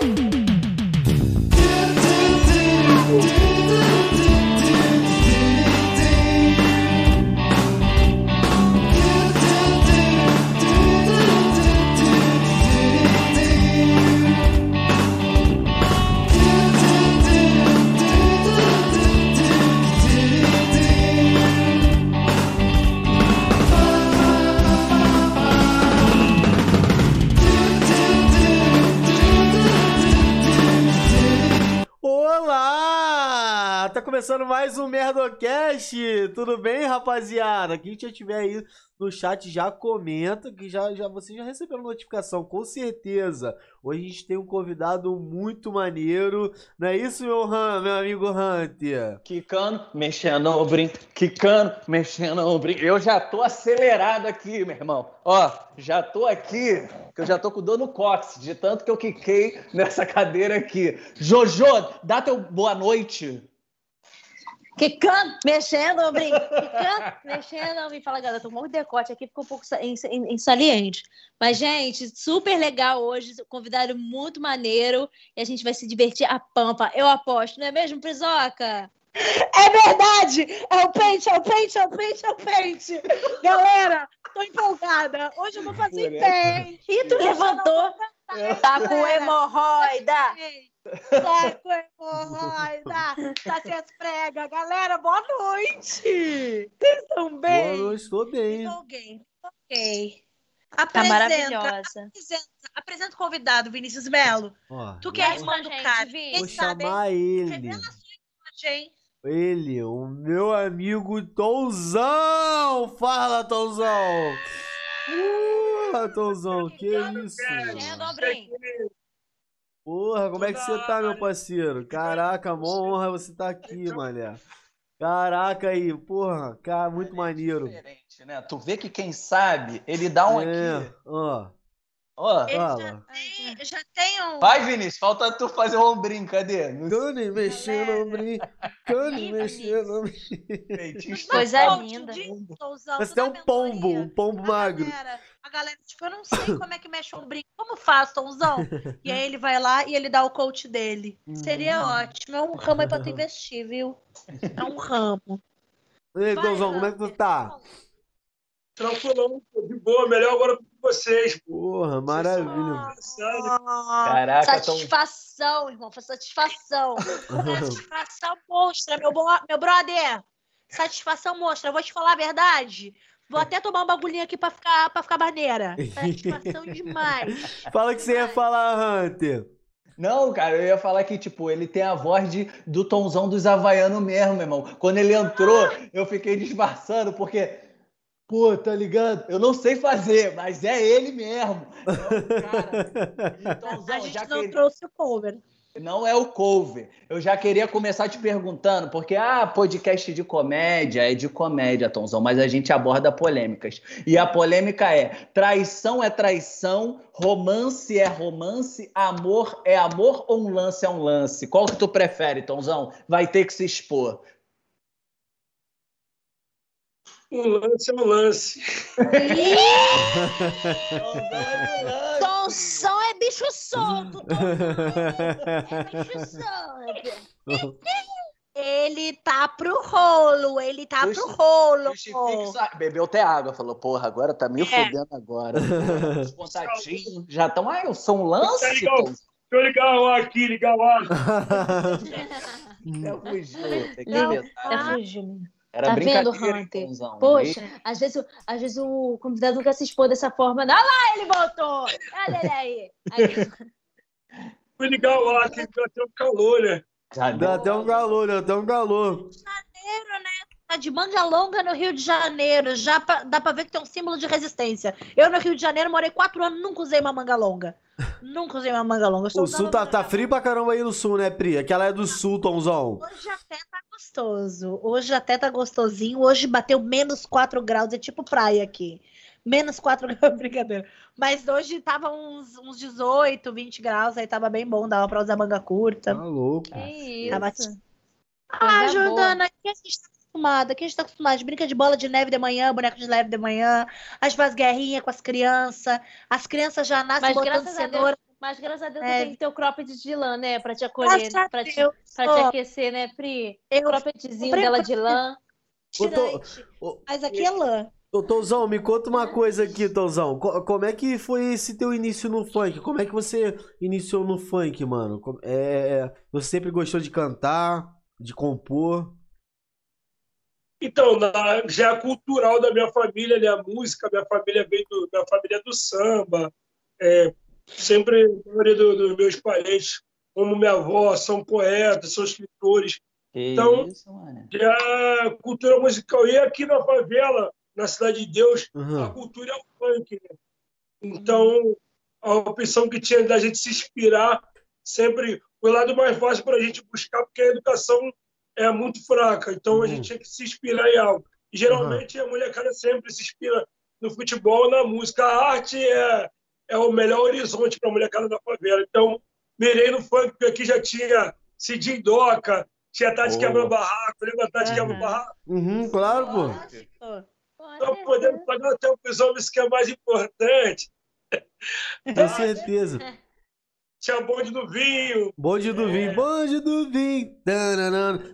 Bye. Mais um Merdocast! Tudo bem, rapaziada? Quem já tiver aí no chat já comenta que já, já vocês já notificação, com certeza. Hoje a gente tem um convidado muito maneiro. Não é isso, meu, Han, meu amigo Hunter? Quicando, mexendo o brinco, quicando, mexendo o brinco. Eu já tô acelerado aqui, meu irmão. Ó, já tô aqui, que eu já tô com dor no cóccix, de tanto que eu quiquei nessa cadeira aqui. Jojo, dá teu boa noite. Quicando, mexendo, brinco, quicando, mexendo, me fala, galera, tô com um decote aqui, ficou um pouco insaliente. Mas, gente, super legal hoje, convidado muito maneiro, e a gente vai se divertir a pampa, eu aposto, não é mesmo, Prisoca? É verdade! É o pente, é o pente, é o pente, é o pente! Galera, tô empolgada, hoje eu vou fazer pente! E tu levantou, tá com hemorroida! Tá com hemorroida, tá sem as pregas. Galera, boa noite! Vocês estão bem? Boa noite, estou bem. Estou bem, ok. Tá Apresenta, maravilhosa. apresenta, apresenta o convidado, Vinícius Melo. Ó, Tu que é a irmã do cara. Quem vou sabe, hein? chamar ele. Revela a sua imagem, hein? Ele, o meu amigo Tonzão! Fala, Tonzão! Uh, Tonzão, que isso? Mexendo, brinco. Porra, como é que você tá, meu parceiro? Caraca, mó honra você tá aqui, mané. Caraca aí, porra, cara, muito maneiro. Diferente, né? Tu vê que quem sabe, ele dá um É, aqui. ó, Ó, Ele já tem, já tem um. vai, Vinícius, falta tu fazer o ombrinho, cadê? No Cane mexendo, ombrinho. Cane mexendo, ombrinho. peitinho Coisa linda. tu tem um pombo, um pombo A magro. galera, a galera, tipo, eu não sei como é que mexe o brinco. Como faz, Tomzão? E aí ele vai lá e ele dá o coach dele. Seria Hum. ótimo. É um ramo aí pra tu investir, viu? É um ramo. E aí, Vai, Tonzão, como é que tu tá? Tranquilão, de boa, melhor agora com vocês. Porra, maravilha. Engraçado. Caraca, tão... Satisfação, irmão. Foi satisfação. Satisfação monstra, meu, bo- meu brother. Satisfação monstra. Eu vou te falar a verdade. Vou até tomar um bagulhinho aqui pra ficar, pra ficar maneira. Satisfação demais. Fala o que você ia falar, Hunter. Não, cara, eu ia falar que, tipo, ele tem a voz de, do tonzão dos havaianos mesmo, meu irmão. Quando ele entrou, eu fiquei disfarçando, porque, pô, tá ligado? Eu não sei fazer, mas é ele mesmo. Então, cara, A gente já não que... trouxe o cover. Não é o cover. Eu já queria começar te perguntando, porque, ah, podcast de comédia é de comédia, Tonzão, mas a gente aborda polêmicas. E a polêmica é: traição é traição, romance é romance, amor é amor ou um lance é um lance? Qual que tu prefere, Tonzão? Vai ter que se expor. Um lance é um lance. Tonção é bicho solto. É bicho solto. Ele tá pro rolo, ele tá pro rolo. Bebeu até água, falou, porra, agora tá me É. fudendo agora. Os contatinhos já estão, ah, eu sou um lance, Legal. Tonzão. Deixa eu ligar o ar aqui, ligar o ar. Tem que evitar. Até fugiu, menino. Era Tá vendo, Hunter? Tonzão. Poxa, às vezes, o- às vezes o convidado nunca se expor dessa forma. Olha lá, ele voltou! Olha ele aí! aí. Ligar o ar aqui, pra ter um calor, né? Já Dá até um calor, dá até um calor. Janeiro, né? Tá de manga longa no Rio de Janeiro. Já pra- dá pra ver que tem um símbolo de resistência. Eu no Rio de Janeiro morei quatro anos, nunca usei uma manga longa. Nunca usei uma manga longa. O sul tá, tá frio pra caramba aí no sul, né, Pri? Aquela é do sul, Tomzão. Hoje até tá gostoso. Hoje até tá gostosinho. Hoje bateu menos 4 graus. É tipo praia aqui. Menos 4 graus, brincadeira. Mas hoje tava uns, uns 18, 20 graus. Aí tava bem bom. Dava pra usar manga curta. Tá louco. Que isso? Tava- Ah. Jordana, aqui a gente tá acostumada. Aqui a gente tá acostumado. A gente brinca de bola de neve de manhã, boneco de neve de manhã. A gente faz guerrinha com as crianças. As crianças já nascem Mas botando graças a cenoura Mas graças a Deus É. eu tenho que ter o cropped de lã, né? Pra te acolher, a pra te, pra te aquecer, né, Pri? eu Croppedzinho comprei dela de lã. Tô- mas aqui é lã. Ô, Tozão, me conta uma coisa aqui, Tozão. Co- como é que foi esse teu início no funk? Como é que você iniciou no funk, mano? É, você sempre gostou de cantar, de compor? Então, na- já é cultural da minha família, né? A música, minha família veio do, minha família é do samba. É, sempre a maioria do- dos meus parentes, como minha avó, são poetas, são escritores. Que Então- isso. Já cultura musical. E aqui na favela, na Cidade de Deus, a Aham. cultura é o funk. Né? Então, a opção que tinha da gente se inspirar sempre foi o lado mais fácil para a gente buscar, porque a educação é muito fraca. Então, a Uhum. gente tinha que se inspirar em algo. E, geralmente, a molecada sempre se inspira no futebol, na música. A arte é, é o melhor horizonte para a molecada da favela. Então, mirei no funk, porque aqui já tinha Cidinho Doca, tinha Tati Boa. Quebra Barraco, lembra Tati Aham. Quebra Barraco? Uhum, claro, pô. Então, podemos pagar até para os homens que é mais importante. Com certeza. Tinha bonde do vinho. Bonde do vinho, bonde do vinho.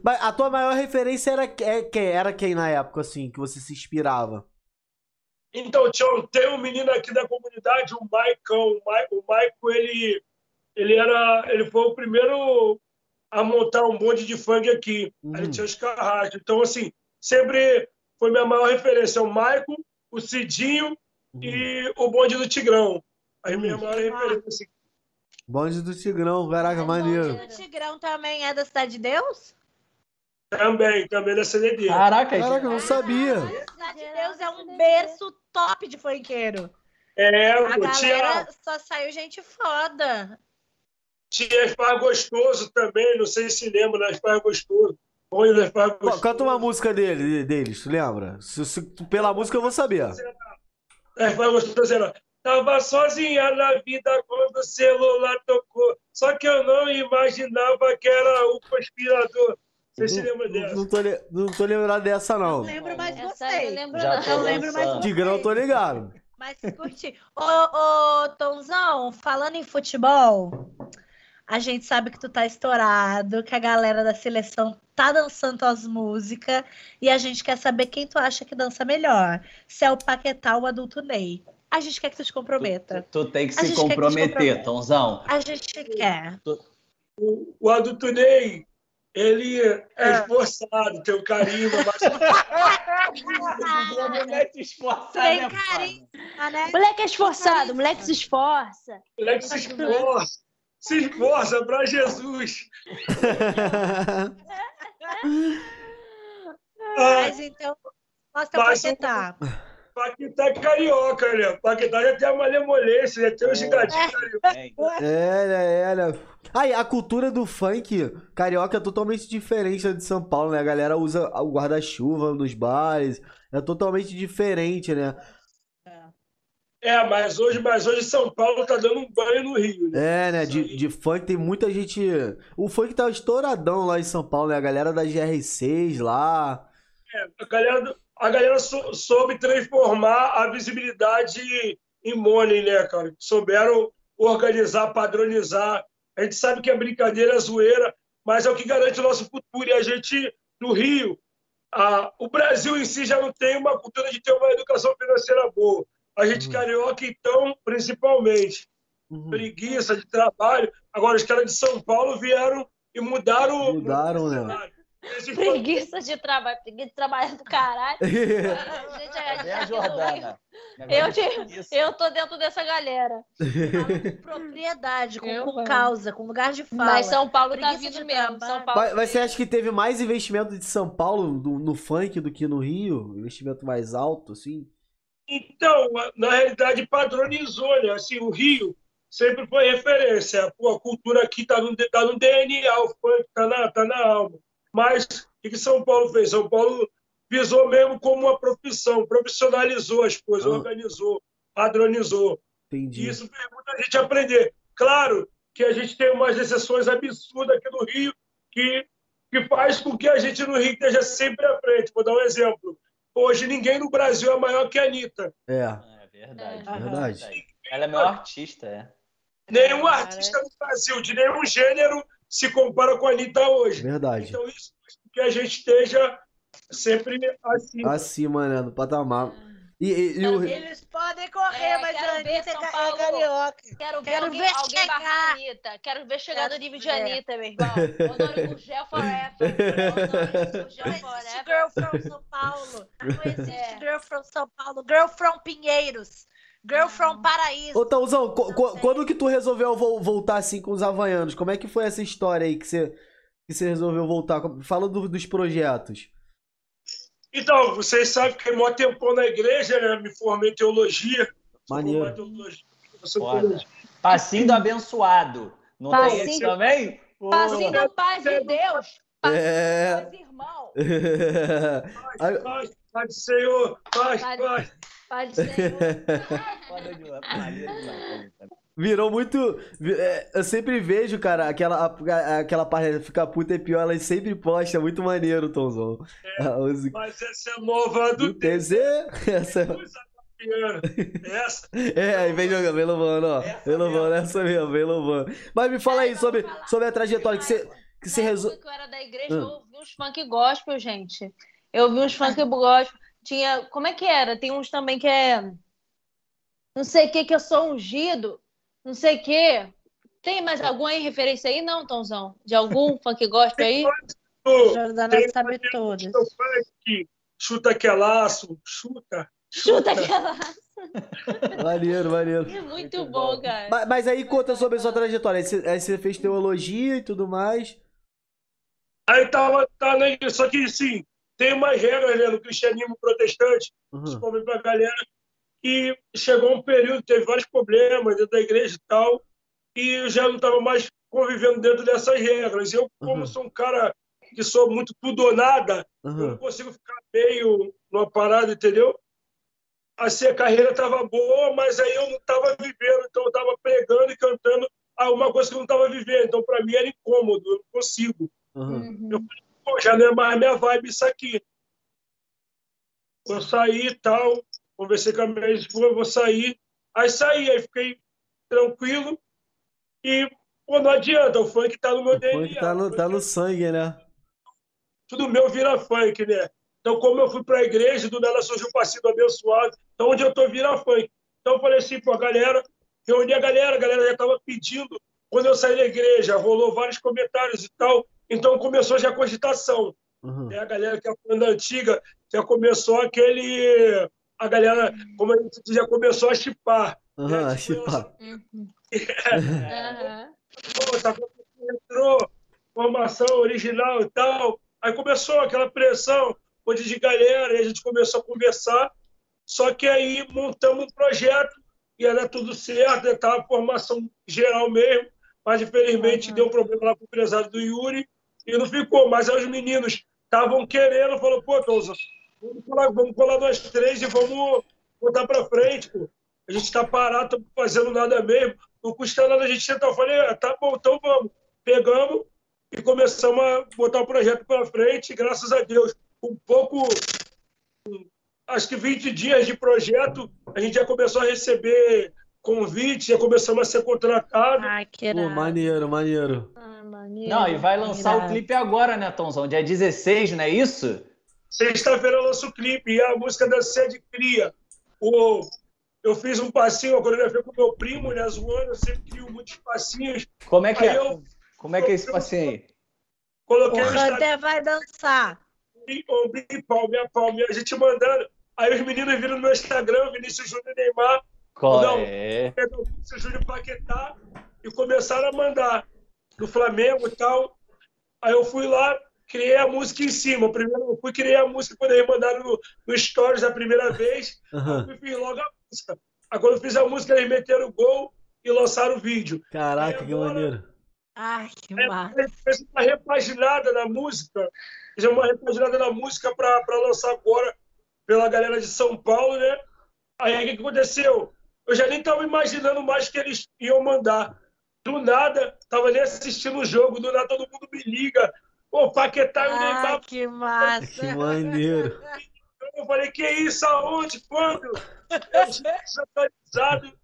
Mas a tua maior referência era, é, quem? era quem na época, assim, que você se inspirava? Então, tinha, tem um menino aqui da comunidade, o Maicão. O Maico, o Maico, ele, ele, era, ele foi o primeiro a montar um bonde de funk aqui. Uhum. Aí tinha os carrascos. Então, assim, sempre foi minha maior referência. O Maico, o Cidinho e o bonde do Tigrão. Aí minha maior referência. Bonde do Tigrão, caraca, maneiro. bonde O Tigrão também é da Cidade de Deus? Também, também da CDD. Caraca, Caraca, eu não sabia. A Cidade de Deus é um berço top de funkeiro. É, A pô, tinha, galera só saiu gente foda. tinha Spar Gostoso também, não sei se lembra, né? Spar Gostoso. Bonde da Spar Pô, Gostoso. Canta uma música dele, deles, tu lembra? Se, se- pela música eu vou saber. É, foi gostoso, ela tava sozinha na vida quando o celular tocou. Só que eu não imaginava que era o conspirador. Você se lembra Não, dessa? não, tô, não tô lembrado dessa, Não não. lembro mais Essa eu vocês. lembro Já não. Não lembro mais. Tigrão, eu tô ligado. Mas curti. Ô, ô, Tonzão, falando em futebol, a gente sabe que tu tá estourado, que a galera da seleção tá dançando as músicas, e a gente quer saber quem tu acha que dança melhor. Se é o Paquetá ou o Adulto Ney. A gente quer que tu te comprometa. Tu, tu tem que se que comprometer, comprometa. Tonzão. A gente quer. O, o adulto Ney, ele é esforçado, tem um carisma, mas Moleque esforçado, Tem é carinho, né? Moleque é esforçado, moleque se esforça. o moleque se esforça. Se esforça para Jesus. Ah, Mas então, mostra o Mas o- Paquetá. Paquetá é carioca, né? Paquetá já tem a malemolência, já tem o gigadinho carioca. foda. É, é, é. Aí, a cultura do funk carioca é totalmente diferente da de São Paulo, né? A galera usa o guarda-chuva nos bares. É totalmente diferente, né? É, mas hoje, mas hoje São Paulo tá dando um banho no Rio, né? É, né? De, de funk tem muita gente. O funk tá estouradão lá em São Paulo, né? A galera da GR6 lá. A galera, do- a galera sou- soube transformar a visibilidade em money, né, cara? Souberam organizar, padronizar. A gente sabe que é brincadeira, é zoeira, mas é o que garante o nosso futuro. E a gente, no Rio, a- o Brasil em si já não tem uma cultura de ter uma educação financeira boa. A gente Uhum. carioca, então, principalmente. Uhum. Preguiça de trabalho. Agora, os caras de São Paulo vieram e mudaram. Mudaram, né? Preguiça de trabalho, preguiça de trabalhar do caralho. Gente, a- Cadê a aqui no Jordana? Eu, te- eu tô dentro dessa galera. Com propriedade, com, Eu com causa, com lugar de fala. Mas São Paulo tá Preguiça vindo de mesmo. trabalho. São Paulo. Mas, mas você acha que teve mais investimento de São Paulo do- no funk do que no Rio? Investimento mais alto, assim? Então, na realidade, padronizou, né? Assim, o Rio sempre foi referência. Pô, a cultura aqui está no, tá no DNA, o funk está na, tá na alma. Mas o que, São Paulo fez? São Paulo visou mesmo como uma profissão, profissionalizou as coisas, Ah. organizou, padronizou. E Entendi. isso fez muita gente aprender. Claro que a gente tem umas exceções absurdas aqui no Rio que, que faz com que a gente no Rio esteja sempre à frente. Vou dar um exemplo. Hoje ninguém no Brasil é maior que a Anitta. É, É verdade. É. verdade. Ela é meu artista, é. Nenhum artista no Brasil, de nenhum gênero, se compara com a Anitta hoje. Verdade. Então, isso que a gente esteja sempre assim. Acima, né? Do patamar. E, e- e o. Eles podem correr, É, mas a Anitta é é Paulo. carioca. Quero ver Quero alguém, ver alguém chegar. Anitta. Quero ver chegar no Quero nível de. Anitta, meu irmão. Honório Gurgel forever. Honório Gurgel Não existe forever. Girl from São Paulo. Não existe É. Girl from São Paulo. Girl from Pinheiros. Girl from Paraíso. Ô, Tãozão, co- co- sei. quando que tu resolveu vol- voltar assim com os havaianos? Como é que foi essa história aí que você, que você resolveu voltar? Fala do- dos projetos. Então, vocês sabem que mó tempão na igreja, né? Me formei em teologia. Maneiro. teologia. Passinho do abençoado. Não tem Passinho- esse também? Passinho do paz de Deus. É. Meus irmãos. Aí- Paz, paz do Senhor, paz, Paz. paz. Virou muito. é, Eu sempre vejo, cara, aquela, aquela parte ficar puta é pior, ela sempre posta, muito maneiro, Tomzão. Música. Mas essa é nova do Do TZ. Essa. Essa. É, aí vem jogando, vem louvando, ó. Vem louvando, essa mesmo, vem louvando. Mas me fala aí sobre, sobre a trajetória que você, que você que eu era da igreja, Ah. eu ouvi uns funk gospel, gente. Eu ouvi uns funk gospel. Tinha. Como é que era? Tem uns também que é. Não sei o que, que eu sou ungido. Não sei o que. Tem mais alguma aí referência aí, não, Tomzão? De algum funk gospel aí? O- Jordana sabe todas. chuta que é laço, chuta. Chuta aquela. Maneiro, maneiro. É muito, Muito bom, bom. cara. Mas, mas aí conta sobre a sua trajetória. Aí você, aí você fez teologia e tudo mais. Aí tava, tá na igreja, só que sim, tem umas regras né, no cristianismo protestante, Uhum. principalmente pra galera, que chegou um período, teve vários problemas dentro da igreja e tal, e eu já não estava mais convivendo dentro dessas regras. Eu, como Uhum. sou um cara que sou muito tudo ou nada, eu não Uhum. consigo ficar meio numa parada, entendeu? Assim, a carreira estava boa, mas aí eu não estava vivendo, então eu estava pregando e cantando alguma coisa que eu não estava vivendo. Então, para mim, era incômodo, eu não consigo. Uhum. Uhum. Pô, já não é mais minha vibe isso aqui. Vou sair e tal, conversei com a minha esposa, vou sair. Aí saí, aí fiquei tranquilo e, pô, não adianta, o funk tá no meu O DNA. funk tá no, tá no sangue, né? tudo meu vira funk, né? Então, como eu fui para a igreja, do nada surgiu um passinho abençoado. Então, onde eu tô vira funk. Então, eu falei assim, pô, a galera, reuni a galera, a galera já estava pedindo. Quando eu saí da igreja, rolou vários comentários e tal. Então, começou já a cogitação. Uhum. É a galera que é fã da antiga, já começou aquele. A galera, como a gente diz, já começou a chipar. Uhum, É, tipo, chipar. Uhum. É. Pô, tá entrou, formação original e tal. Aí começou aquela pressão, onde de galera, e a gente começou a conversar. Só que aí montamos um projeto e era tudo certo, estava a formação geral mesmo, mas infelizmente Uhum. deu um problema lá com o empresário do Yuri e não ficou. Mas aí os meninos estavam querendo, falou, pô, Tousa, vamos colar, vamos colar nós três e vamos botar para frente, pô. A gente está parado, estamos fazendo nada mesmo, não custa nada a gente tentar. Eu falei, ah, tá bom, então vamos. Pegamos e começamos a botar o projeto para frente, graças a Deus, um pouco, acho que 20 dias de projeto, a gente já começou a receber convite, já começamos a ser contratados. Ai, que Pô, maneiro, maneiro. Ah, maneiro. Não, e vai lançar o Irado. clipe agora, né, Tomzão? Dia 16, não é isso? Sexta-feira eu lanço o clipe, e a música da Sede Cria. O, eu fiz um passinho, a coreografia com meu primo, né, zoando, eu sempre crio muitos passinhos. Como é que Aí é? eu Como é que é esse passinho aí? O coloquei Instagram. Hunter vai dançar. ombro e palminha, palminha, a gente mandando. Aí os meninos viram no meu Instagram, Vinícius Júnior e Neymar, Qual Não. é? o Júnior Paquetá e começaram a mandar do Flamengo e tal. Aí eu fui lá, criei a música em cima. Primeiro eu fui criei a música quando eles mandaram no, no Stories da primeira vez. Uhum. Eu fiz logo a música. Aí quando eu fiz a música, eles meteram o gol e lançaram o vídeo. Caraca, que agora- maneiro. Ai, que Aí massa. a gente fez uma repaginada na música, fez uma repaginada na música para lançar agora pela galera de São Paulo, né? Aí o que, que aconteceu? Eu já nem estava imaginando mais que eles iam mandar. Do nada, tava nem assistindo o jogo, do nada todo mundo me liga. Pô, Paquetá e o Ai, Neymar. que massa. Que maneiro. Eu falei, que isso? Aonde? Quando? Eu desatualizado.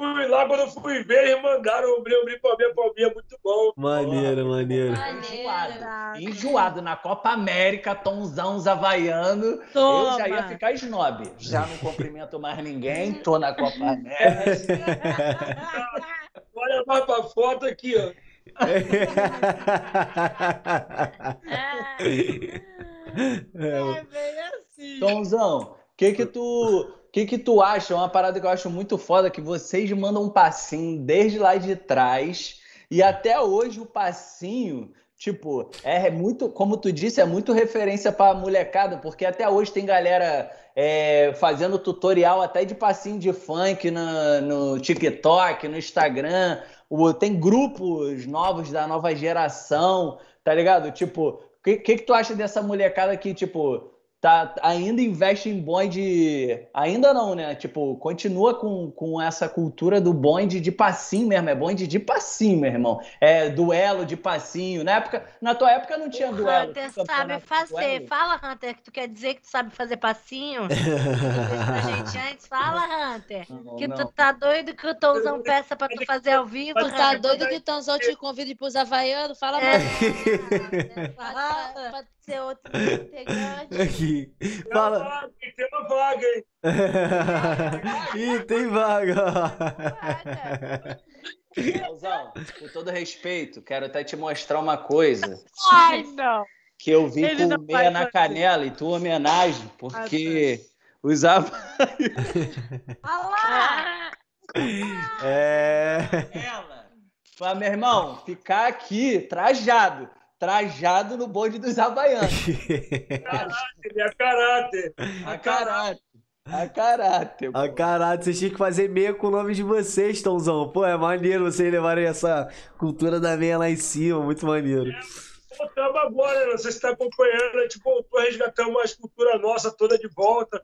Fui lá, quando eu fui ver, eles mandaram o Brim Brim Palminha Palminha, muito bom. Maneiro, maneiro. Enjoado. Enjoado. Na Copa América, Tonzão Havaiano. Toma. Eu já ia ficar snob. Já não cumprimento mais ninguém, tô na Copa América. Olha mais pra foto aqui, ó. É bem assim. Tonzão, o que que tu, que que tu acha? Uma parada que eu acho muito foda que vocês mandam um passinho desde lá de trás e até hoje o passinho, tipo, é muito, como tu disse, é muito referência pra molecada, porque até hoje tem galera é, fazendo tutorial até de passinho de funk no, no TikTok, no Instagram. Tem grupos novos da nova geração, tá ligado? Tipo, o que, que, que tu acha dessa molecada que, tipo, tá, ainda investe em bonde. Ainda não, né? Tipo, continua com, com essa cultura do bonde de passinho mesmo. É bonde de passinho, meu irmão. É duelo de passinho. Na, época, na tua época não tinha O duelo. Hunter sabe fazer. duelo. Fala, Hunter, que tu quer dizer que tu sabe fazer passinho? Pra gente antes. Fala, Hunter. Não, Que não. tu tá doido que o Tomzão peça pra tu fazer ao vivo, Tu tá doido que o Tonzão te convida pros Havaianos? Fala É. mais. Fala. Ser outro integrante. Aqui. Tem uma Fala. vaga, tem uma vaga, hein? Ih, tem vaga. Leozão, com todo respeito, quero até te mostrar uma coisa Ai, não. que eu vi Ele com meia na fazer. canela em tua homenagem, porque usava Olha lá. É. ela. Meu irmão, ficar aqui trajado, trajado no bonde dos havaianos. Ele é caráter. A caráter. A caráter. A caralho, vocês tinham que fazer meia com o nome de vocês, Tomzão. Pô, é maneiro vocês levarem essa cultura da meia lá em cima, muito maneiro. Voltamos agora, né? Você está acompanhando, a gente voltou, resgatamos a escultura nossa toda de volta.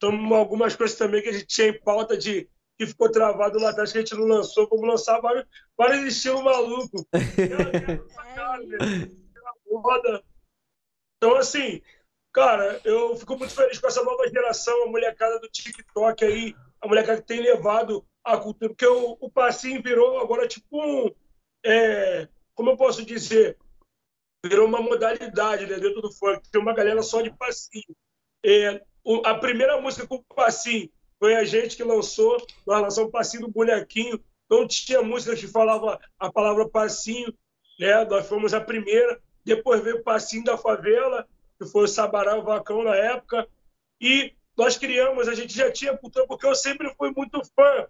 Tomamos algumas coisas também que a gente tinha em pauta de que ficou travado lá atrás, que a gente não lançou, vamos lançar vários, vários estilos malucos. Então, assim, cara, eu fico muito feliz com essa nova geração, a molecada do TikTok aí, a molecada que tem levado a cultura, porque o, o passinho virou agora tipo um. é, como eu posso dizer? Virou uma modalidade né, dentro do funk. Tem uma galera só de passinho. É, o- a primeira música com passinho foi a gente que lançou, nós lançamos passinho do bonequinho. Não tinha música que falava a palavra passinho, né? Nós fomos a primeira. Depois veio o passinho da favela, que foi o Sabará o Vacão na época. E nós criamos, a gente já tinha cultura, porque eu sempre fui muito fã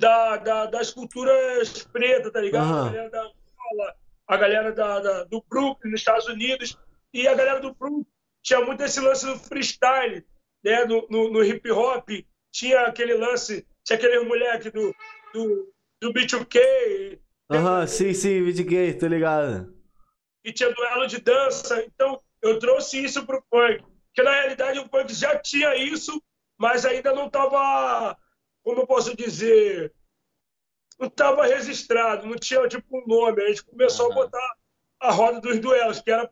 da, da- das culturas pretas, tá ligado? Aham. A galera, da, a galera da- da- do Brooklyn, nos Estados Unidos. E a galera do Brooklyn tinha muito esse lance do freestyle, né? No, no, no hip hop. Tinha aquele lance, tinha aquele moleque do, do, do B2K, Aham, sim, sim, vídeo gay, tô ligado. e tinha duelo de dança. Então, eu trouxe isso pro funk. Porque, na realidade, o funk já tinha isso, mas ainda não estava, como eu posso dizer, não estava registrado, não tinha, tipo, um nome. A gente começou a botar a roda dos duelos, que era...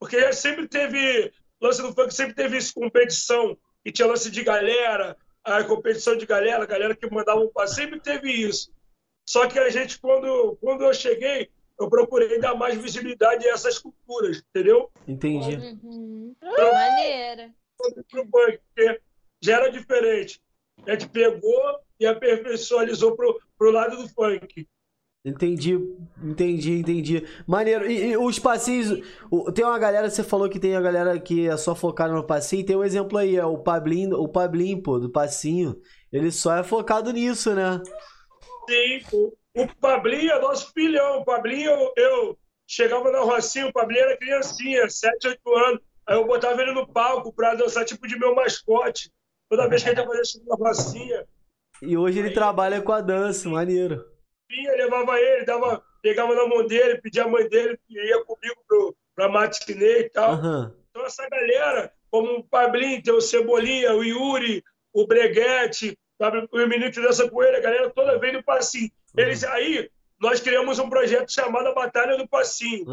Porque sempre teve, lance do funk sempre teve isso, competição, e tinha lance de galera, a competição de galera, galera que mandava um passo, sempre teve isso. Só que a gente, quando, quando eu cheguei, eu procurei dar mais visibilidade a essas culturas, entendeu? Entendi. Uhum. Maneira. Pro funk, porque já era diferente. A gente pegou e aperfeiçoalizou pro, pro lado do funk. Entendi, entendi, entendi. Maneiro. E, e os passinhos. o- tem uma galera, você falou que tem a galera que é só focada no passinho. Tem um exemplo aí, é o Pablinho, o Pablinho, pô, do passinho. Ele só é focado nisso, né? Sim, o, o Pablinho é nosso filhão. O Pablinho, eu, eu chegava na Rocinha, o Pablinho era criancinha, 7, 8 anos. Aí eu botava ele no palco pra dançar tipo de meu mascote. Toda vez que ele ia fazer show na Rocinha, E hoje ele trabalha com a dança, maneiro. Vinha, levava ele, dava, pegava na mão dele, pedia a mãe dele, que ia comigo pro, pra matinê e tal. Aham. Então, essa galera, como o Pablinho, tem o Cebolinha, o Yuri, o Breguete, sabe, o menino que dança com ele, a galera toda veio do Passinho. Eles aí, nós criamos um projeto chamado Batalha do Passinho.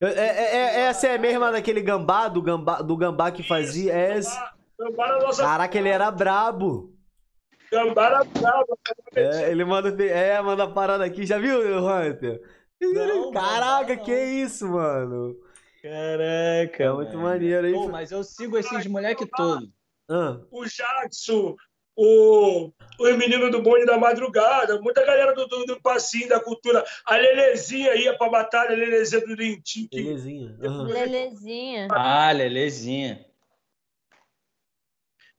Eu- É, é- é- essa é a mesma daquele gambá, do gambá, do gambá que fazia? É esse. Gambá nossa Caraca, ele era brabo. Gambara brava. É, ele manda, é, manda parada aqui. Já viu, Hunter? Não, Caraca, não. que isso, mano? Caraca. É muito mano. maneiro, hein? Pô, mas eu sigo esses moleque todos. Ah, O Jackson, o, os meninos do bonde da madrugada, muita galera do, do, do passinho da cultura. A Lelezinha ia pra batalha, a Lelezinha do Lintinho. que belezinha. Aham. Lelezinha. Ah, Lelezinha.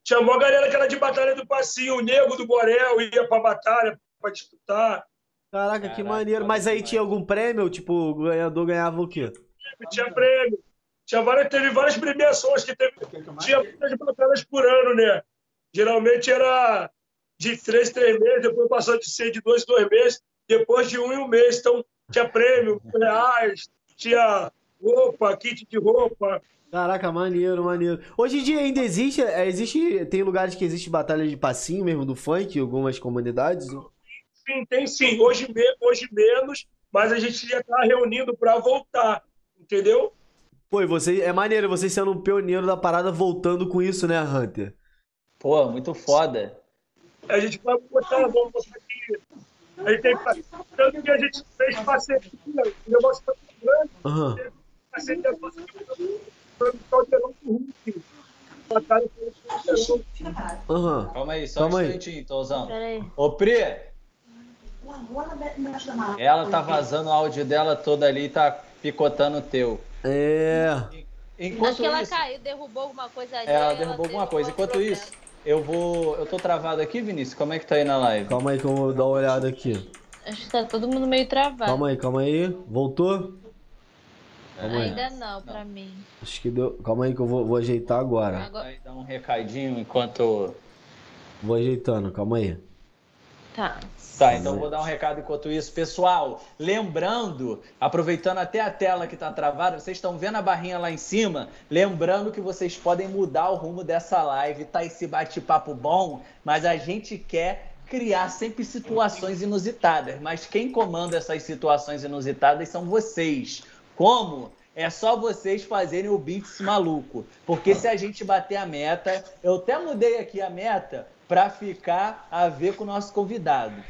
Tinha uma galera que era de batalha do passinho, o Nego do Borel ia pra batalha pra disputar. Caraca, que Caraca, maneiro. foda Mas aí tinha algum prêmio? Tipo, o ganhador ganhava o quê? Tinha prêmio. Tinha várias, teve várias premiações que teve. Tinha muitas batalhas por ano, né? Geralmente era de três, três meses, depois passou de ser de dois, dois meses, depois de um em um mês. Então, tinha prêmio, reais, tinha roupa, kit de roupa. Caraca, maneiro, maneiro. Hoje em dia ainda existe, é, existe, tem lugares que existe batalha de passinho mesmo do funk, algumas comunidades. Sim, tem sim. Hoje, me- hoje menos, mas a gente já está reunindo para voltar, entendeu? Pô, e você, é maneiro você sendo um pioneiro da parada voltando com isso, né, Hunter? Pô, muito foda. A gente vai botar, vamos botar aqui. A gente tem que Tanto que a gente fez parceria, o negócio foi grande, Aham. Hulk. Batalha foi o Aham. Calma aí, só Calma um aí. instantinho, Tozão. Ô, Pri, ela tá vazando o áudio dela todo ali e tá picotando o teu. É. Enquanto Acho que ela isso, caiu, derrubou alguma coisa ali. É, ela derrubou alguma coisa. Enquanto problema. isso, eu vou. Eu tô travado aqui, Vinícius. Como é que tá aí na live? Calma aí que eu vou dar uma olhada aqui. Acho que tá todo mundo meio travado. Calma aí, calma aí. Voltou? Calma aí. Ainda não, pra mim. Acho que deu. Calma aí que eu vou, vou ajeitar agora. Agora... Vai dar um recadinho enquanto. Vou ajeitando, calma aí. Tá. Tá, então eu vou dar um recado enquanto isso. Pessoal, lembrando, aproveitando até a tela que tá travada, vocês estão vendo a barrinha lá em cima? Lembrando que vocês podem mudar o rumo dessa live, tá esse bate-papo bom, mas a gente quer criar sempre situações inusitadas. Mas quem comanda essas situações inusitadas são vocês. Como? É só vocês fazerem o Beats maluco. Porque se a gente bater a meta, eu até mudei aqui a meta para ficar a ver com o nosso convidado.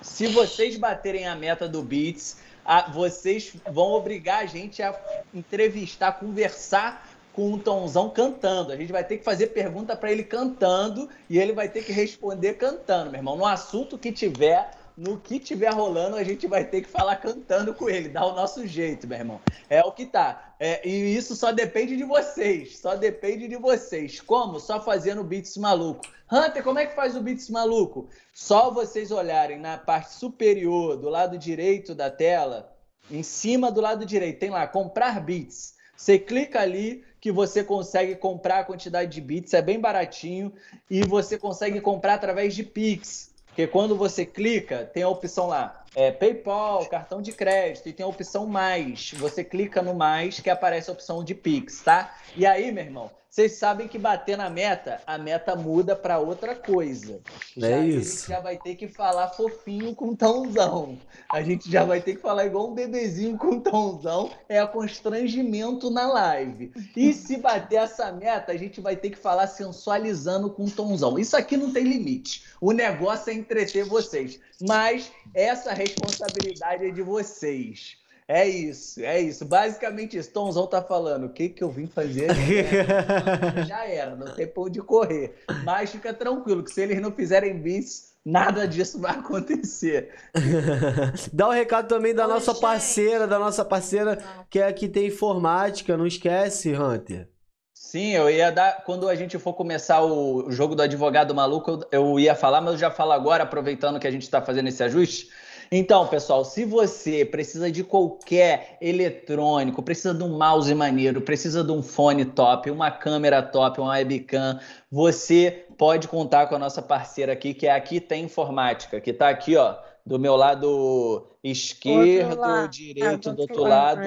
Se vocês baterem a meta do Beats, a- vocês vão obrigar a gente a entrevistar, conversar com o Tonzão cantando. A gente vai ter que fazer pergunta para ele cantando e ele vai ter que responder cantando, meu irmão. No assunto que tiver, no que tiver rolando, a gente vai ter que falar cantando com ele, dar o nosso jeito, meu irmão. É o que tá. É, e isso só depende de vocês. Só depende de vocês. Como? Só fazendo beats maluco. Hunter, como é que faz o beats maluco? Só vocês olharem na parte superior do lado direito da tela, em cima do lado direito, tem lá comprar beats. Você clica ali que você consegue comprar a quantidade de bits, é bem baratinho e você consegue comprar através de Pix. Porque quando você clica, tem a opção lá, é PayPal, cartão de crédito, e tem a opção mais. Você clica no mais que aparece a opção de Pix, tá? E aí, meu irmão, vocês sabem que bater na meta, a meta muda para outra coisa. É Já- A isso. gente já vai ter que falar fofinho com tãozão. A gente já vai ter que falar igual um bebezinho com tãozão. É constrangimento na live. E se bater essa meta, a gente vai ter que falar sensualizando com tãozão. Isso aqui não tem limite. O negócio é entreter vocês. Mas essa responsabilidade é de vocês. É isso, é isso. Basicamente isso. Tomzão tá falando. O que que eu vim fazer? Já era, não tem pra onde correr. Mas fica tranquilo, que se eles não fizerem bis, nada disso vai acontecer. Dá o recado também da Oi, nossa gente. parceira, da nossa parceira que é a que tem informática, não esquece, Hunter. Sim, eu ia dar. Quando a gente for começar o jogo do advogado maluco, eu, eu ia falar, mas eu já falo agora, aproveitando que a gente está fazendo esse ajuste. Então, pessoal, se você precisa de qualquer eletrônico, precisa de um mouse maneiro, precisa de um fone top, uma câmera top, uma webcam, você pode contar com a nossa parceira aqui, que é Aqui Tem Informática, que está aqui, ó, do meu lado esquerdo, lado. direito, Ah, do outro lado.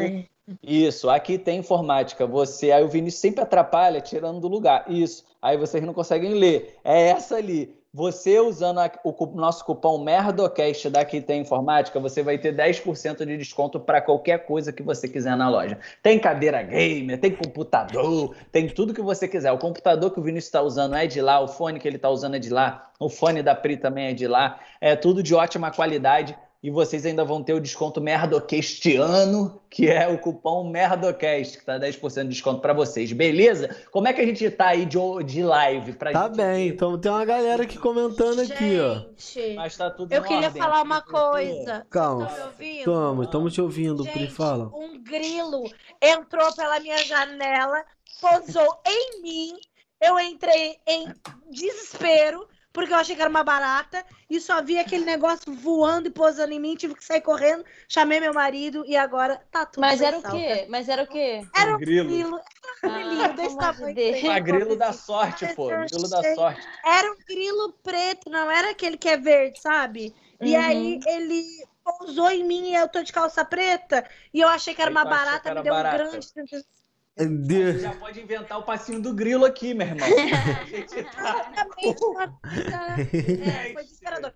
Isso, aqui tem informática. Você, aí o Vinícius sempre atrapalha tirando do lugar. Isso. Aí vocês não conseguem ler. É essa ali. Você usando a, o cu- nosso cupom MERDOCAST daqui tem informática, você vai ter 10% de desconto para qualquer coisa que você quiser na loja. Tem cadeira gamer, tem computador, tem tudo que você quiser. O computador que o Vinícius está usando é de lá, o fone que ele está usando é de lá, o fone da Pri também é de lá. É tudo de ótima qualidade. E vocês ainda vão ter o desconto Merdocastiano, que é o cupom Merdocast, que tá 10% de desconto para vocês, beleza? Como é que a gente tá aí de, de live? Pra Tá gente bem, então tem uma galera aqui comentando aqui, ó. Gente, Mas tá tudo eu queria ordem. falar uma coisa. Calma. Me ouvindo? Tamo, estamos te ouvindo, Pri, Gente, fala. um grilo entrou pela minha janela, pousou em mim. Eu entrei em desespero, porque eu achei que era uma barata, e só vi aquele negócio voando e pousando em mim, tive que sair correndo, chamei meu marido e agora tá tudo Mas era o legal. quê? Mas era o quê? Era um grilo. grilo, era um Ah, desse de bem Ah, grilo da sorte, pô. Mas Grilo da sorte. Era um grilo preto, não era aquele que é verde, sabe? E Uhum. aí ele pousou em mim e eu tô de calça preta e eu achei que era Aí uma barata, era me deu barata. um grande. De- Já pode inventar o passinho do grilo aqui, meu irmão. É, foi desesperador.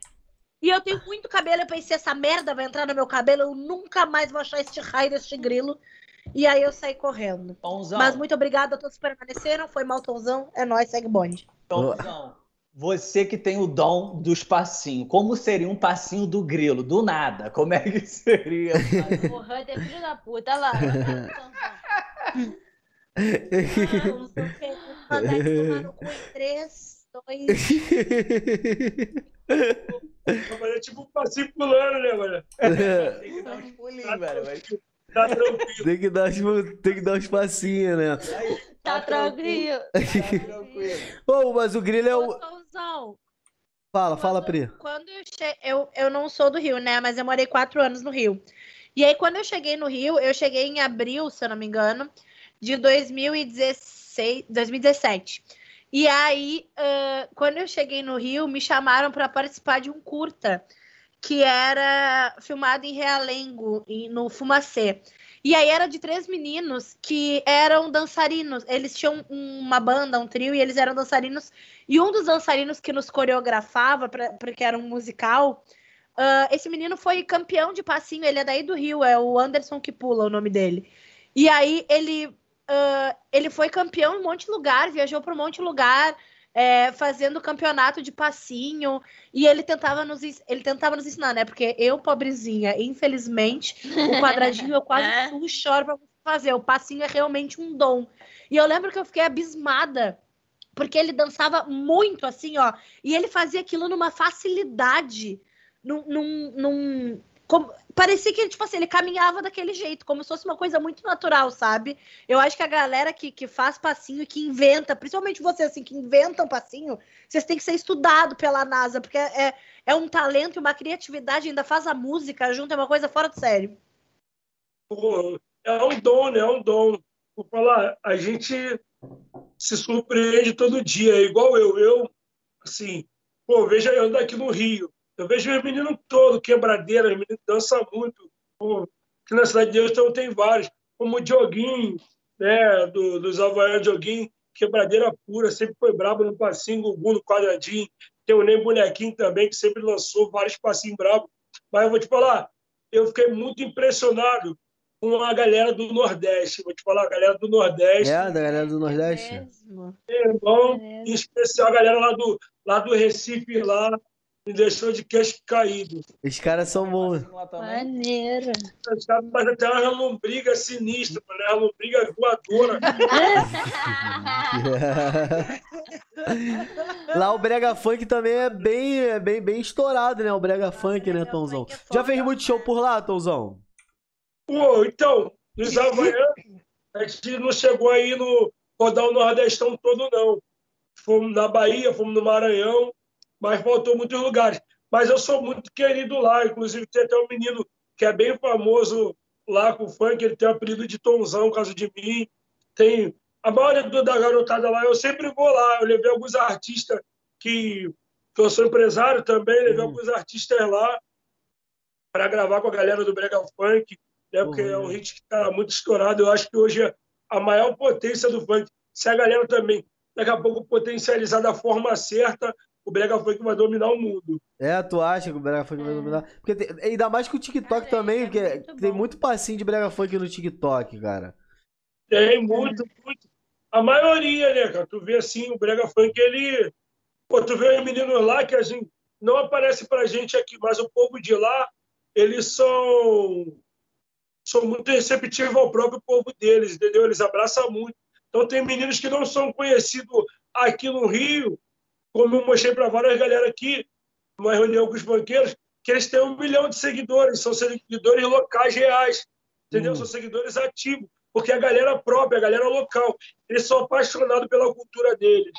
E eu tenho muito cabelo, eu pensei, essa merda vai entrar no meu cabelo, eu nunca mais vou achar este raio deste grilo. E aí eu saí correndo. Tonzão, Mas muito obrigada a todos que permaneceram, foi mal Tonzão, é nóis, segue bonde. Tonzão, você que tem o dom dos passinhos, como seria um passinho do grilo? Do nada, como é que seria? O Hunter é filho da puta, olha lá. Não, não sei mandar tomar no cu em 3, 2, Mas é tipo um passinho pulando, né, mano? Tem que dar uns pulinhos, velho. mas- Tá tranquilo. tem, que dar, uns- tem que dar uns passinhos, né? Tá tranquilo. Tá tranquilo. Ô, mas o grilo é o. Fala, fala, Pri. quando eu, che... eu eu não sou do Rio, né? Mas eu morei quatro anos no Rio. E aí, quando eu cheguei no Rio, eu cheguei em abril, se eu não me engano, de 2016, 2017. E aí, ãh, quando eu cheguei no Rio, me chamaram para participar de um curta que era filmado em Realengo, em- no Fumacê. E aí era de três meninos que eram dançarinos. Eles tinham uma banda, um trio, e eles eram dançarinos. E um dos dançarinos que nos coreografava, pra- porque era um musical, ah, esse menino foi campeão de passinho. Ele é daí do Rio, é o Anderson que pula o nome dele. E aí ele, ah, ele foi campeão em um monte de lugar, viajou para um monte de lugar, é, fazendo campeonato de passinho. E ele tentava nos, ele tentava nos ensinar, né? Porque eu, pobrezinha, infelizmente, o quadradinho eu quase É. choro pra fazer. O passinho é realmente um dom. E eu lembro que eu fiquei abismada. Porque ele dançava muito assim, ó. E ele fazia aquilo numa facilidade. Num. num, num- como- parecia que tipo assim, ele caminhava daquele jeito, como se fosse uma coisa muito natural, sabe? Eu acho que a galera que, que faz passinho, que inventa, principalmente você, assim, que inventam passinho, vocês têm que ser estudado pela NASA, porque é, é um talento e uma criatividade, ainda faz a música junto, é uma coisa fora de sério. É um dom, né? É um dom. Vou falar, a gente se surpreende todo dia, é igual eu. Eu, assim, pô, veja eu ando aqui no Rio. Eu vejo os meninos todos, quebradeira, os meninos dançam muito. Aqui na Cidade de Deus então, tem vários, como o Dioguinho, né, do, dos Havaianos Dioguinho, quebradeira pura, sempre foi brabo no passinho, Gugu no quadradinho. Tem o Ney Bonequinho também, que sempre lançou vários passinhos bravos. Mas eu vou te falar, eu fiquei muito impressionado com a galera do Nordeste. Vou te falar, a galera do Nordeste, É, da galera do Nordeste? Mesmo. irmão, É. em especial a galera lá do, lá do Recife, lá, me deixou de queixo caído. Os caras são bons. Maneiro. Os caras fazem até uma lombriga sinistra, né? uma lombriga voadora. Lá o Brega Funk também é bem, é bem, bem estourado, né? O Brega Funk, né, Brega? Funk é Já fez muito show por lá, Tomzão? Pô, então, nos Havaianos, a gente não chegou aí no rodar o Nordestão todo, não. Fomos na Bahia, fomos no Maranhão, mas faltou muitos lugares. Mas eu sou muito querido lá, inclusive tem até um menino que é bem famoso lá com o funk, ele tem o apelido de Tonzão, por causa de mim. Tem a maioria do- da garotada lá, eu sempre vou lá. Eu levei alguns artistas que, que eu sou empresário também, levei Uhum. alguns artistas lá para gravar com a galera do Brega Funk, né? Porque é um Uhum. hit que está muito estourado. Eu acho que hoje é a maior potência do funk. Se a galera também, daqui a pouco, potencializar da forma certa, o Brega Funk vai dominar o mundo. É, tu acha que o Brega Funk vai É. dominar? Porque tem- ainda mais que o TikTok Cara, também, é porque muito tem bom. muito passinho de Brega Funk no TikTok, cara. Tem muito, muito. A maioria, né, cara? Tu vê assim, o Brega Funk, ele. Pô, tu vê os meninos lá que a gente não aparece pra gente aqui, mas o povo de lá, eles são. São muito receptivos ao próprio povo deles, entendeu? Eles abraçam muito. Então, tem meninos que não são conhecidos aqui no Rio, como eu mostrei para várias galera aqui, numa reunião com os banqueiros, que eles têm um milhão de seguidores, são seguidores locais reais, entendeu? Hum. São seguidores ativos, porque a galera própria, a galera local, eles são apaixonados pela cultura deles.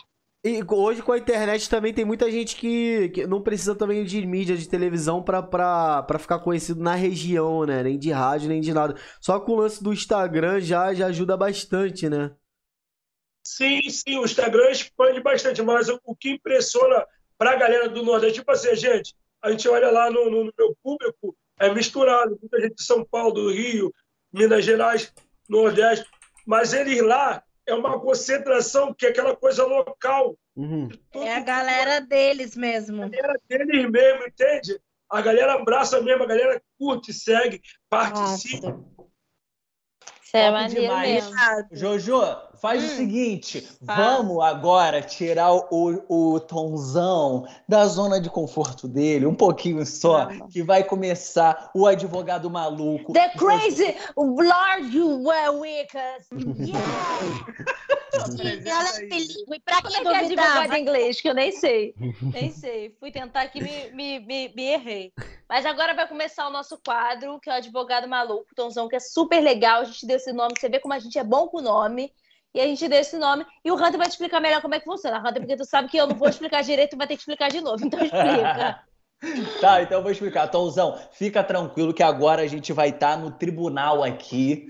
E hoje com a internet também tem muita gente que, que não precisa também de mídia, de televisão pra, pra, pra ficar conhecido na região, né? Nem de rádio, nem de nada. Só com o lance do Instagram já, já ajuda bastante, né? Sim, sim, o Instagram expande bastante, mas o, que impressiona para a galera do Nordeste, tipo assim, gente, a gente olha lá no, no- no meu público, é misturado, muita gente de São Paulo, do Rio, Minas Gerais, Nordeste, mas eles lá é uma concentração que é aquela coisa local. Uhum. É a galera deles mesmo. a galera deles mesmo, entende? A galera abraça mesmo, a galera curte, segue, participa. Nossa. Isso é maneiro demais. mesmo. Jojo, faz o Hum. seguinte: Fala. vamos agora tirar o, o Tonzão da zona de conforto dele, um pouquinho só, que vai começar o advogado maluco. The crazy Lord Wickers. Ela é bilíngue, pra que é que é advogado em inglês? Que eu nem sei. Nem sei. Fui tentar aqui me, me, me, me errei. Mas agora vai começar o nosso quadro, que é o Advogado Maluco, Tonzão, que é super legal. A gente deu esse nome, você vê como a gente é bom com o nome. E a gente deu esse nome. E o Hunter vai te explicar melhor como é que funciona. Hunter, porque tu sabe que eu não vou explicar direito, vai ter que explicar de novo. Então explica. Tá, então eu vou explicar. Tonzão, fica tranquilo que agora a gente vai estar no tribunal aqui,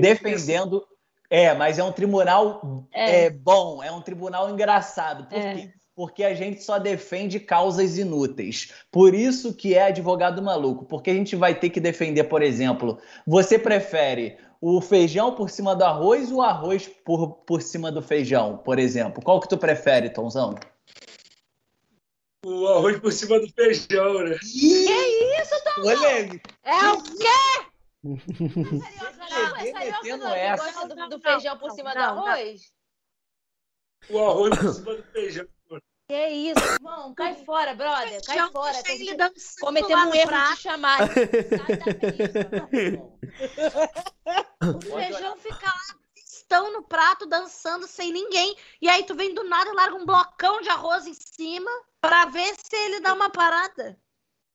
defendendo. É, mas é um tribunal É. é, bom, é um tribunal engraçado. Por É. quê? Porque a gente só defende causas inúteis. Por isso que é advogado maluco. Porque a gente vai ter que defender, por exemplo, você prefere o feijão por cima do arroz ou o arroz por, por cima do feijão, por exemplo? Qual que tu prefere, Tonzão? O arroz por cima do feijão, né? Isso, Tonzão! É o quê? Não, é metendo não, que essa. gosta do, do Não, feijão por não, cima não, do não. arroz? O arroz por cima do feijão. Que isso, irmão? Cai fora, brother. Cai Feijão, fora. Cometemos um erro prato. de chamar. Sai O feijão fica lá estão no prato dançando sem ninguém. E aí tu vem do nada e larga um blocão de arroz em cima pra ver se ele dá uma parada.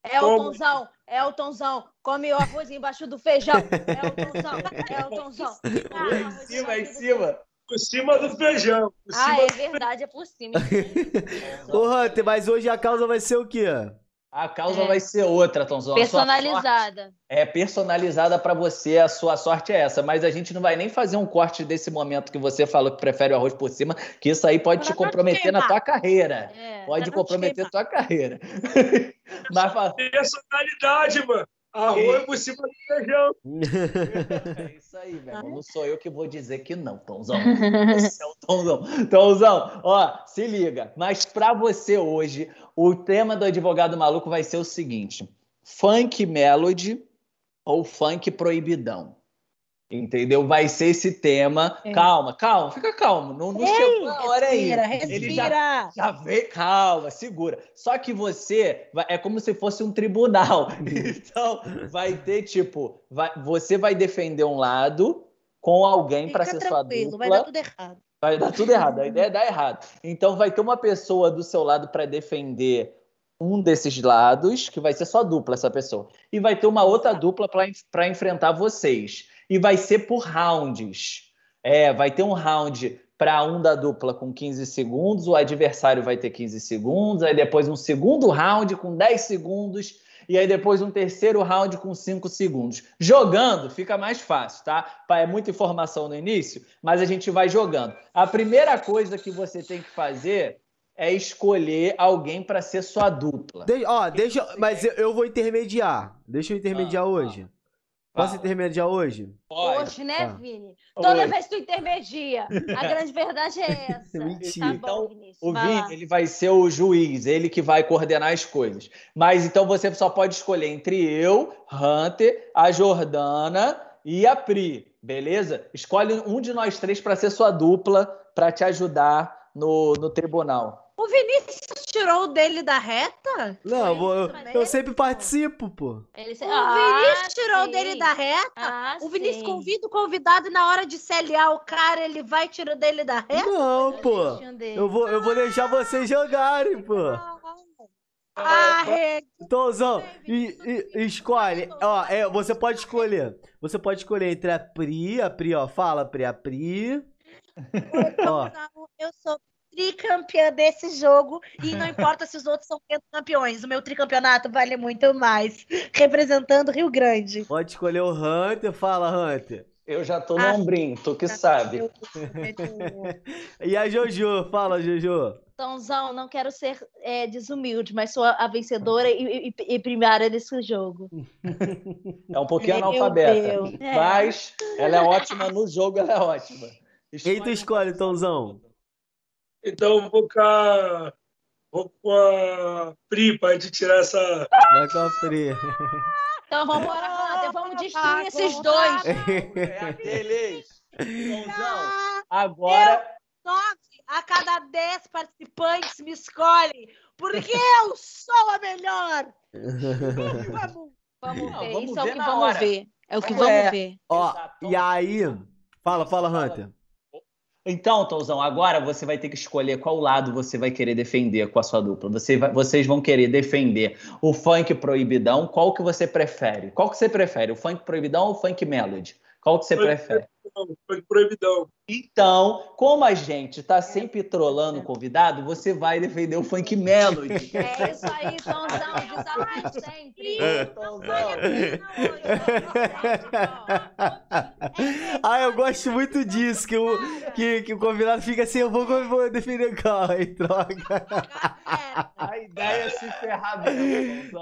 É o? Tonzão, é o Tonzão. Come o arroz embaixo do feijão. É o Tonzão, é o Tonzão. Ah, Em cima, em cima. Por cima do feijão. Por Ah, cima é verdade, é por cima. Ô, Hunter, mas hoje a causa vai ser o quê? A causa É. vai ser outra, Tonzão. A sorte Personalizada. É personalizada pra você, a sua sorte é essa. Mas a gente não vai nem fazer um corte desse momento que você falou que prefere o arroz por cima, que isso aí pode te Pra te comprometer na tua carreira. É. Pode comprometer queimar. tua carreira. Mas personalidade, mano. Arroz por cima do feijão. é isso aí, velho. Não sou eu que vou dizer que não, Tomzão. Esse é o Tomzão. Tomzão, ó, se liga. Mas pra você hoje, o tema do advogado maluco vai ser o seguinte: funk melody ou funk proibidão? Entendeu? Vai ser esse tema. É. Calma, calma, fica calmo. Não, não chegou a hora aí. Respira, Ele já respira. já vê, calma, segura. Só que você vai- é como se fosse um tribunal. Então, vai ter tipo, vai- você vai defender um lado com alguém para ser sua dupla. vai dar tudo errado. Vai dar tudo errado, a ideia é dar errado. Então vai ter uma pessoa do seu lado para defender um desses lados, que vai ser só dupla essa pessoa. E vai ter uma outra dupla para enfrentar vocês. E vai ser por rounds. É, vai ter um round para um da dupla com 15 segundos, o adversário vai ter 15 segundos, aí depois um segundo round com 10 segundos, e aí depois um terceiro round com 5 segundos. Jogando fica mais fácil, tá? É muita informação no início, mas a gente vai jogando. A primeira coisa que você tem que fazer é escolher alguém para ser sua dupla. De- ó, deixa. Mas eu, eu vou intermediar. Deixa eu intermediar Ah, hoje. Posso intermediar hoje? Pode. Hoje, né, Tá. Vini? Toda Oi. vez que tu intermedia. A grande verdade é essa. Mentira. Tá Então, bom, Vinícius. O lá. Vini, ele vai ser o juiz, ele que vai coordenar as coisas. Mas então você só pode escolher entre eu, Hunter, a Jordana e a Pri, beleza? Escolhe um de nós três para ser sua dupla, para te ajudar no, no tribunal. O Vinícius tirou o dele da reta? Não, eu, eu- sempre participo, pô. Ele se- O Ah, Vinícius tirou o sim. dele da reta? Ah, o Vinícius sim. convida o convidado e na hora de CLA o cara, ele vai tirar o dele da reta? Não, pô. Eu vou, eu vou deixar vocês jogarem, pô. Ah, é. Tomzão, e, e- escolhe. Ó, é, você pode escolher. Você pode escolher entre a Pri, a Pri, ó, fala, Pri, a Pri. Ó, Não, eu sou tricampeã desse jogo e não importa se os outros são campeões. O meu tricampeonato vale muito mais. Representando Rio Grande. pode escolher o Hunter, fala, Hunter. Eu já tô no Ah. ombrinho, tu que sabe. Eu- E a Jojo, fala, Jojo. Tonzão, não quero ser é, desumilde, mas sou a, vencedora e, e, e primária desse jogo. É um pouquinho Meu analfabeta. Deus. Mas ela é ótima no jogo, ela é ótima. Quem tu escolhe, Tomzão? Então eu vou com a, vou com a Pri para gente tirar essa. Vai com a Pri. Então vamos embora, vamos destruir esses dois. É aqueles. Joãozão, Ah, agora Nove a cada dez participantes me escolhem, porque eu sou a melhor. Vamos. Vamos Não, ver, vamos isso é o ver que vamos hora. ver. É o que Vamos vamos ver. ver. Ó, e aí. Fala, fala, Hunter. Então, Tozão, agora você vai ter que escolher qual lado você vai querer defender com a sua dupla. Você vai- vocês vão querer defender o funk proibidão. Qual que você prefere? Qual que você prefere? O funk proibidão ou o funk melody? Qual que você prefere? Foi proibidão. Então, como a gente tá sempre trolando o convidado, você vai defender o funk melody. É isso aí, Tonzão, desafio sempre. ah, eu gosto muito disso, que o, que, que o convidado fica assim, eu vou, eu vou defender o carro, aí troca. A ideia é se ferrar mesmo,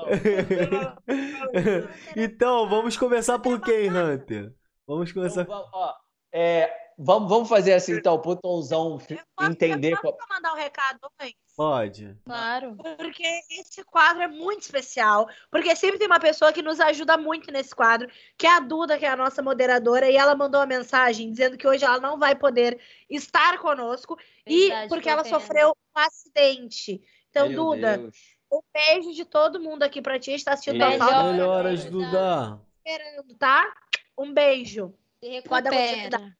então, vamos começar por quem, Hunter? Vamos Então, começar. vamos, ó, é, vamos, vamos fazer assim, então, pro Tonzão fi- Posso- entender. eu qual- Posso mandar um recado antes? Pode. Claro. Porque esse quadro é muito especial. Porque sempre tem uma pessoa que nos ajuda muito nesse quadro, que é a Duda, que é a nossa moderadora, e ela mandou uma mensagem dizendo que hoje ela não vai poder estar conosco e Verdade, porque tô ela vendo. sofreu um acidente. Então, Meu Duda, Deus. um beijo de todo mundo aqui pra ti. Está assistindo. Melhoras, Duda. Duda. esperando, tá? Um beijo. Se recupera.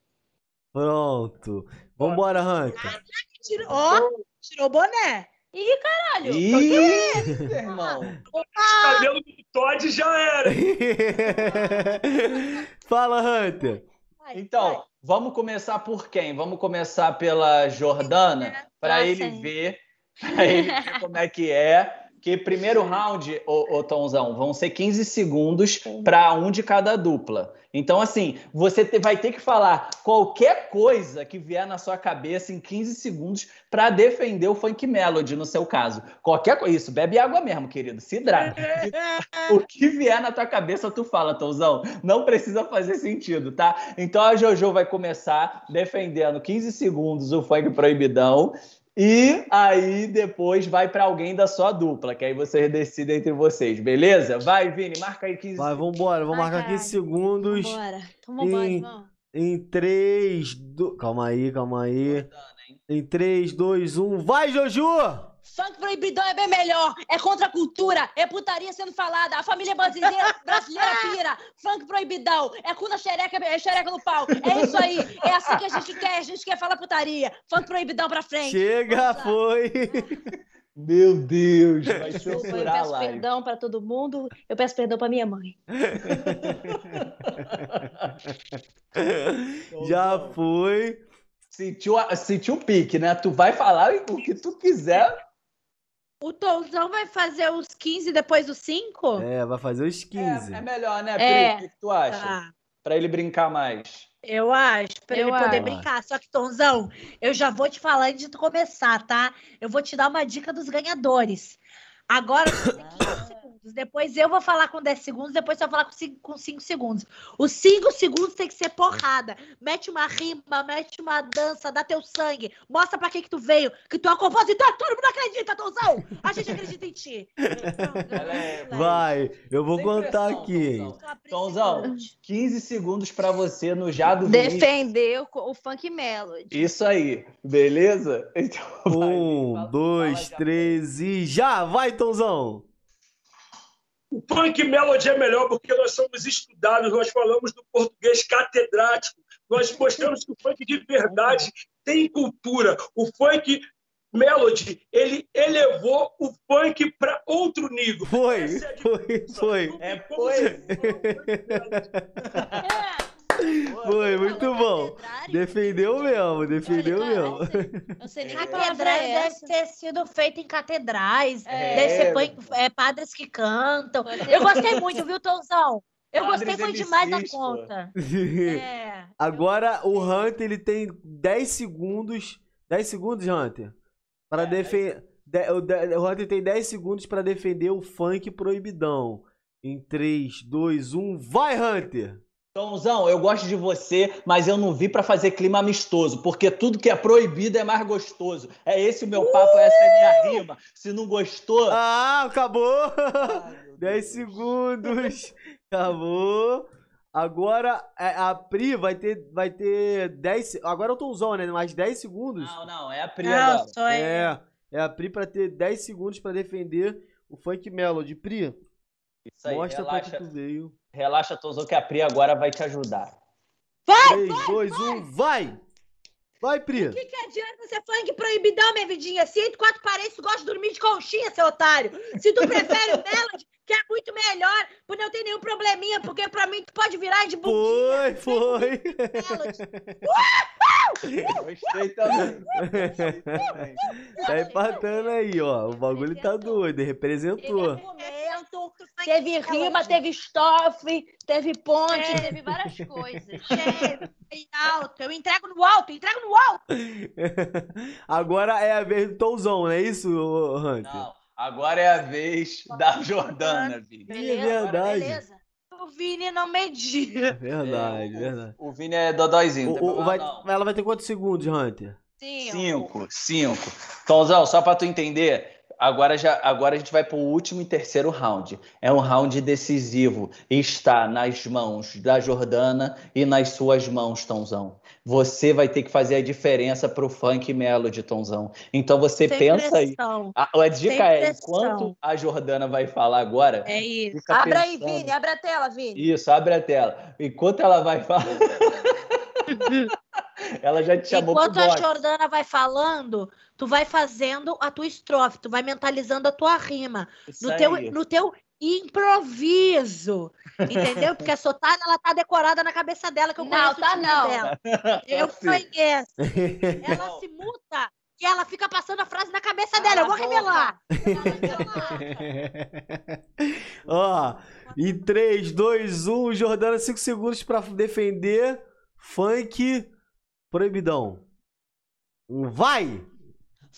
Pronto. Vambora, Hunter. Tirou, ó, tirou o boné. Ih, caralho. Ih, irmão. Cabelo do Todd já era. Fala, Hunter. Então, vamos começar por quem? Vamos começar pela Jordana, para ele ver, para ele ver como é que é. Que primeiro round, ô, ô Tomzão, vão ser 15 segundos para um de cada dupla. Então, assim, você te- vai ter que falar qualquer coisa que vier na sua cabeça em 15 segundos para defender o funk melody, no seu caso. Qualquer coisa. Isso, bebe água mesmo, querido. Se hidrata. o que vier na tua cabeça, tu fala, Tomzão. Não precisa fazer sentido, tá? Então a Jojo vai começar defendendo 15 segundos o funk proibidão. E aí depois vai para alguém da sua dupla, que aí vocês decidem entre vocês, beleza? Vai, Vini, marca aí 15 Vai, vambora. Vamos Vai, marcar caralho. 15 segundos. Vambora. Então vambora, Ih. irmão. Em 3, 2... Calma aí, calma aí. Em 3, 2, 1. Vai, Jojo! Funk proibidão é bem melhor. É contra a cultura. É putaria sendo falada. A família brasileira, brasileira pira. Funk proibidão. É cu na xereca, é xereca no pau. É isso aí. É assim que a gente quer. A gente quer falar putaria. Funk proibidão pra frente. Chega, lá. foi. Meu Deus, vai Desculpa, eu censurar a peço live. perdão pra todo mundo. Eu peço perdão pra minha mãe. Já foi. Sentiu, sentiu o pique, né? Tu vai falar o que tu quiser. O Tonzão vai fazer os 15 depois dos 5? É, vai fazer os 15. É, é melhor, né, Pri? É. O que, que tu acha? Tá. Pra ele brincar mais. Eu acho, pra Eu ele poder acho. brincar. Só que, Tonzão, eu já vou te falar antes de tu começar, tá? Eu vou te dar uma dica dos ganhadores. Agora você tem 15 segundos. Depois eu vou falar com 10 segundos, depois você vai falar com 5, com 5 segundos. Os 5 segundos tem que ser porrada. Mete uma rima, mete uma dança, dá teu sangue. Mostra pra que que tu veio, que tu é um compositor, todo mundo acredita, Tonzão! A gente acredita em ti. É- Vai, eu vou Sem contar pressão, aqui? Tonzão. Tonzão, 15 segundos pra você no Jado. Defender o, o funk melody. Isso aí, beleza? Então, vai, Um, fala- dois, fala três e já! Vai, Tonzão! O punk melody é melhor porque nós somos estudados, nós falamos do português catedrático, nós mostramos que o funk de verdade tem cultura. O funk melody, ele elevou o funk para outro nível. Foi, é foi, foi. É Foi, muito bom. Defendeu mesmo, defendeu mesmo. Eu sei nem que palavra é deve essa. ter sido feito em catedrais. É. Deve ser punk- é, padres que cantam. Eu gostei muito, viu, Tonzão? Eu gostei, foi demais da conta. É. Agora o Hunter ele tem 10 segundos. 10 segundos, Hunter? Para É, defender. O de- o Hunter tem 10 segundos para defender o funk proibidão. Em 3, 2, 1, vai, Hunter! Tomzão, eu gosto de você, mas eu não vi pra fazer clima amistoso, porque tudo que é proibido é mais gostoso. É esse o meu papo, essa é a minha rima. Se não gostou. Ah, acabou! Ai, meu 10 Deus. segundos. Acabou. Agora é, a Pri vai ter, vai ter 10. se- Agora eu tô usando, né? Mais 10 segundos. Não, não, é a Pri Não, agora. sou eu. É, é a Pri pra ter 10 segundos pra defender o Funk Melody. Pri, Isso aí, mostra pra que relaxa, tu veio. Relaxa, Tomzão, que a Pri agora vai te ajudar. 3, 2, 1, vai! Vai, Pri! O que, que adianta ser funk proibidão, minha vidinha? Se entre quatro paredes, tu gosta de dormir de conchinha, seu otário. Se tu prefere o Melody, que é muito melhor, por não ter nenhum probleminha, porque pra mim tu pode virar de bundinha. Foi, foi! Melody. Gostei também. Gostei também. Tá empatando aí, ó. O bagulho tá Representou. doido, representou. Teve rima, teve estrofe, teve ponte, É. teve várias coisas. Bem alto. Eu entrego no alto, eu entrego no alto. Agora é a vez do Tomzão, não é isso, Hunter? Não, agora é a vez da Jordana, Vini. Beleza? verdade. Beleza? O Vini não media. Verdade, É, o- verdade. O Vini é dodóizinho. O- tem o- vai- ela vai ter quantos segundos, Hunter? Sim. Cinco, cinco. Tomzão, só pra tu entender, agora, já, agora a gente vai pro último e terceiro round. É um round decisivo. Está nas mãos da Jordana e nas suas mãos, Tomzão. Você vai ter que fazer a diferença pro funk melody, Tomzão. Então você Sem pensa aí. pressão. A, a dica Sem é, pressão. enquanto a Jordana vai falar agora, É isso. fica Abre aí, pensando. Vini, abre a tela, Vini. Isso, abre a tela. Enquanto ela vai falar. ela já te chamou Enquanto pro a. Jordana vai falando, tu vai fazendo a tua estrofe, tu vai mentalizando a tua rima. Isso No teu, aí. no teu improviso. Entendeu? Porque a Sotana, ela tá decorada na cabeça dela, que eu Não, conheço o tá time não. dela. Eu Sim. conheço. Ela Não. se muta e ela fica passando a frase na cabeça dela. Eu vou a revelar. Ó, em 3, 2, 1, Jordana, 5 segundos pra defender funk proibidão. Um, Vai!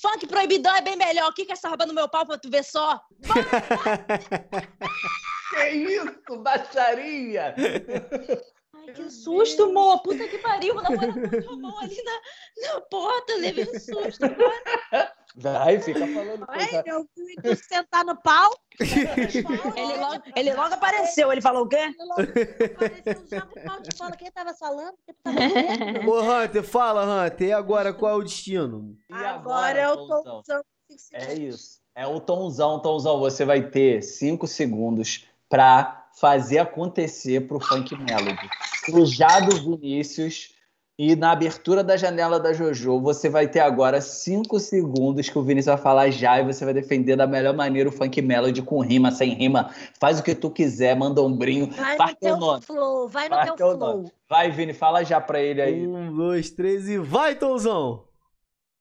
Funk proibidão é bem melhor. O que que é essa roupa no meu pau pra tu ver só? Que isso, baixaria! Que susto, amor. Puta que pariu. O namorado botou a mão ali na, na porta. Eu levei um susto. Vai, fica falando Ai, coisa. meu filho, tu sentar no pau. Ele logo, ele logo apareceu. Ele falou o quê? Apareceu já com o pau de fala. Quem tava falando? Quem tava falando? Ô, Hunter, fala, Hunter. E agora, qual é o destino? E Agora eu tô Tomzão? usando É isso. É o Tomzão, Tomzão. Você vai ter cinco segundos pra fazer acontecer pro Funk Melody. O Jado Vinícius e na abertura da janela da Jojo, você vai ter agora cinco segundos que o Vinícius vai falar já e você vai defender da melhor maneira o Funk Melody com rima, sem rima. Faz o que tu quiser, manda um brinho. Vai no teu teu nome. flow, vai no teu teu flow. nome. Vai, Vini, fala já pra ele aí. Um, dois, três e vai, Tomzão!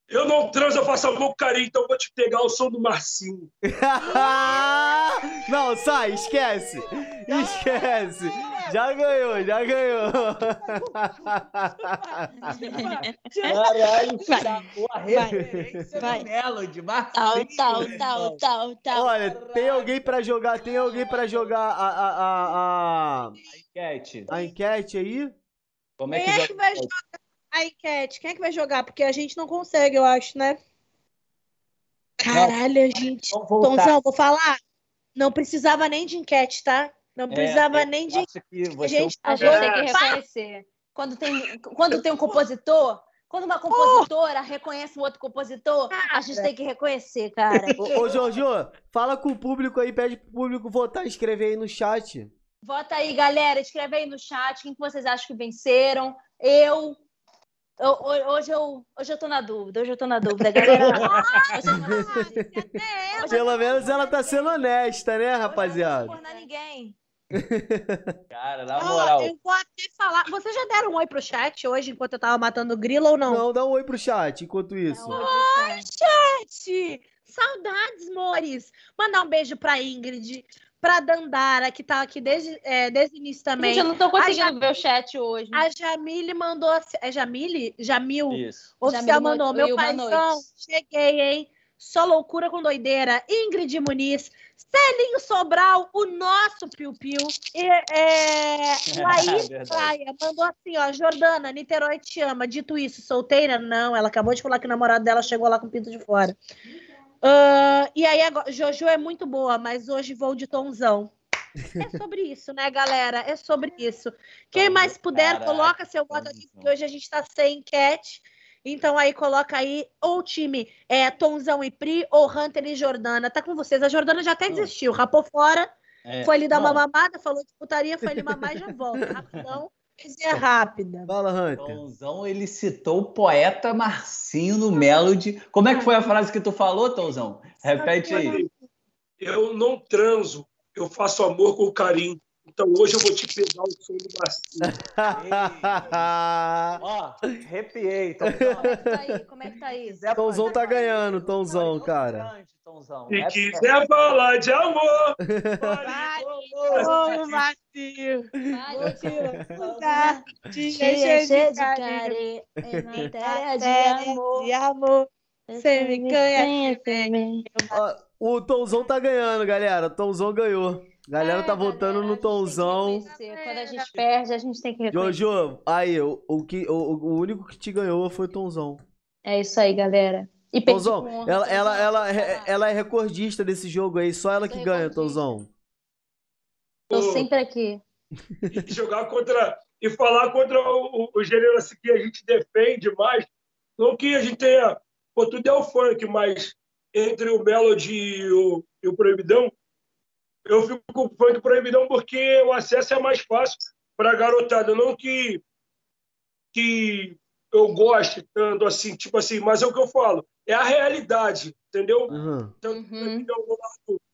Eu não transo, eu faço amor com carinho, então eu vou te pegar o som do Marcinho. Não, sai, esquece! Esquece! Já ganhou, já ganhou. Caralho, Vai. chamou a referência Vai. Melody, Tal, Marcinho, tal, tal, tal, tal. Olha, tem alguém pra jogar, tem alguém pra jogar a, a, a, a, Enquete. a enquete aí? Como é que Quem é que vai jogar a enquete? Quem é que vai jogar? Porque a gente não consegue, eu acho, né? Caralho, gente. Vamos voltar. Tonzão, vou falar. Não precisava nem de enquete, tá? Não precisava É, nem de. você gente A tá gente tem É. que reconhecer. Quando tem, quando tem um compositor, quando uma compositora reconhece um outro compositor, a gente tem que reconhecer, cara. Ô, ô Jorge, fala com o público aí, pede pro público votar, escrever aí no chat. Vota aí, galera. Escreve aí no chat quem que vocês acham que venceram. Eu. Hoje, eu hoje eu tô na dúvida. Hoje eu tô na dúvida, galera. Hoje eu tô na dúvida. Hoje eu Pelo menos ela tá sendo honesta, né, Hoje eu não rapaziada? vou ninguém. Cara, na moral. eu vou até falar. Vocês já deram um oi pro chat hoje enquanto eu tava matando o grilo ou não? Não, dá um oi pro chat enquanto isso. Hoje Gente, saudades, mores. Mandar um beijo pra Ingrid, pra Dandara, que tá aqui desde, é, desde o início também. Gente, eu não tô conseguindo A ver o chat hoje. A Jamile mandou. É Jamile? Jamil? Isso. Oficial Jamile mandou. Meu paizão, cheguei, hein? Só loucura com doideira. Ingrid Muniz, Celinho Sobral, o nosso Piu Piu. E, é, Laís. Praia mandou assim, ó. Jordana, Niterói te ama. Dito isso, solteira? Não, ela acabou de falar que o namorado dela chegou lá com o pinto de fora. Ah, e aí, agora, Jojo é muito boa, mas hoje vou de tonzão. É sobre isso, né, galera? É sobre isso. Quem mais puder, Caraca, coloca seu voto aqui, porque hoje a gente tá sem enquete. Então aí coloca aí ou time é, Tonzão e Pri ou Hunter e Jordana. Tá com vocês. A Jordana já até Não. desistiu, rapou fora, É, foi ali dar uma não, mamada, falou de putaria, foi ali mamar e já volta. Rapidão, é rápida. Fala, Hunter. Tonzão, ele citou o poeta Marcinho no Melody. Como é que foi a frase que tu falou, Tonzão? Repete aí. Eu não transo, eu faço amor com carinho. Então hoje eu vou te pegar o som do Marcinho. Ó, arrepiei, Como Tonzão. é que tá aí? Como é que tá aí? quiser Tonzão tá mais ganhando, Tonzão, faz cara. Se quiser falar de amor, Vai, Vai, tá, Tia, cheio cheia de carinho. é matéria de amor. de amor. Você me ganha também. O Tonzão tá ganhando, galera. O Tonzão ganhou. Galera tá É, votando galera, no reconhecer. Quando a gente perde, a gente tem que reconhecer. Jojo, aí, o, o, que, o, o único que te ganhou foi o Tonzão. É isso aí, galera. E honra, ela, ela, ela, é- ela é recordista desse jogo aí, só ela que ganha, recordista. Tô sempre aqui. e jogar contra e falar contra o, o, o gênero assim, que a gente defende mais. Não que a gente tenha. Pô, tudo é o funk, mas entre o Melody e o, e o Proibidão, eu fico com o funk Proibidão porque o acesso é mais fácil para a garotada. Não que, que eu goste tanto assim, tipo assim, mas é o que eu falo. É a realidade, entendeu? Uhum. Então, Uhum.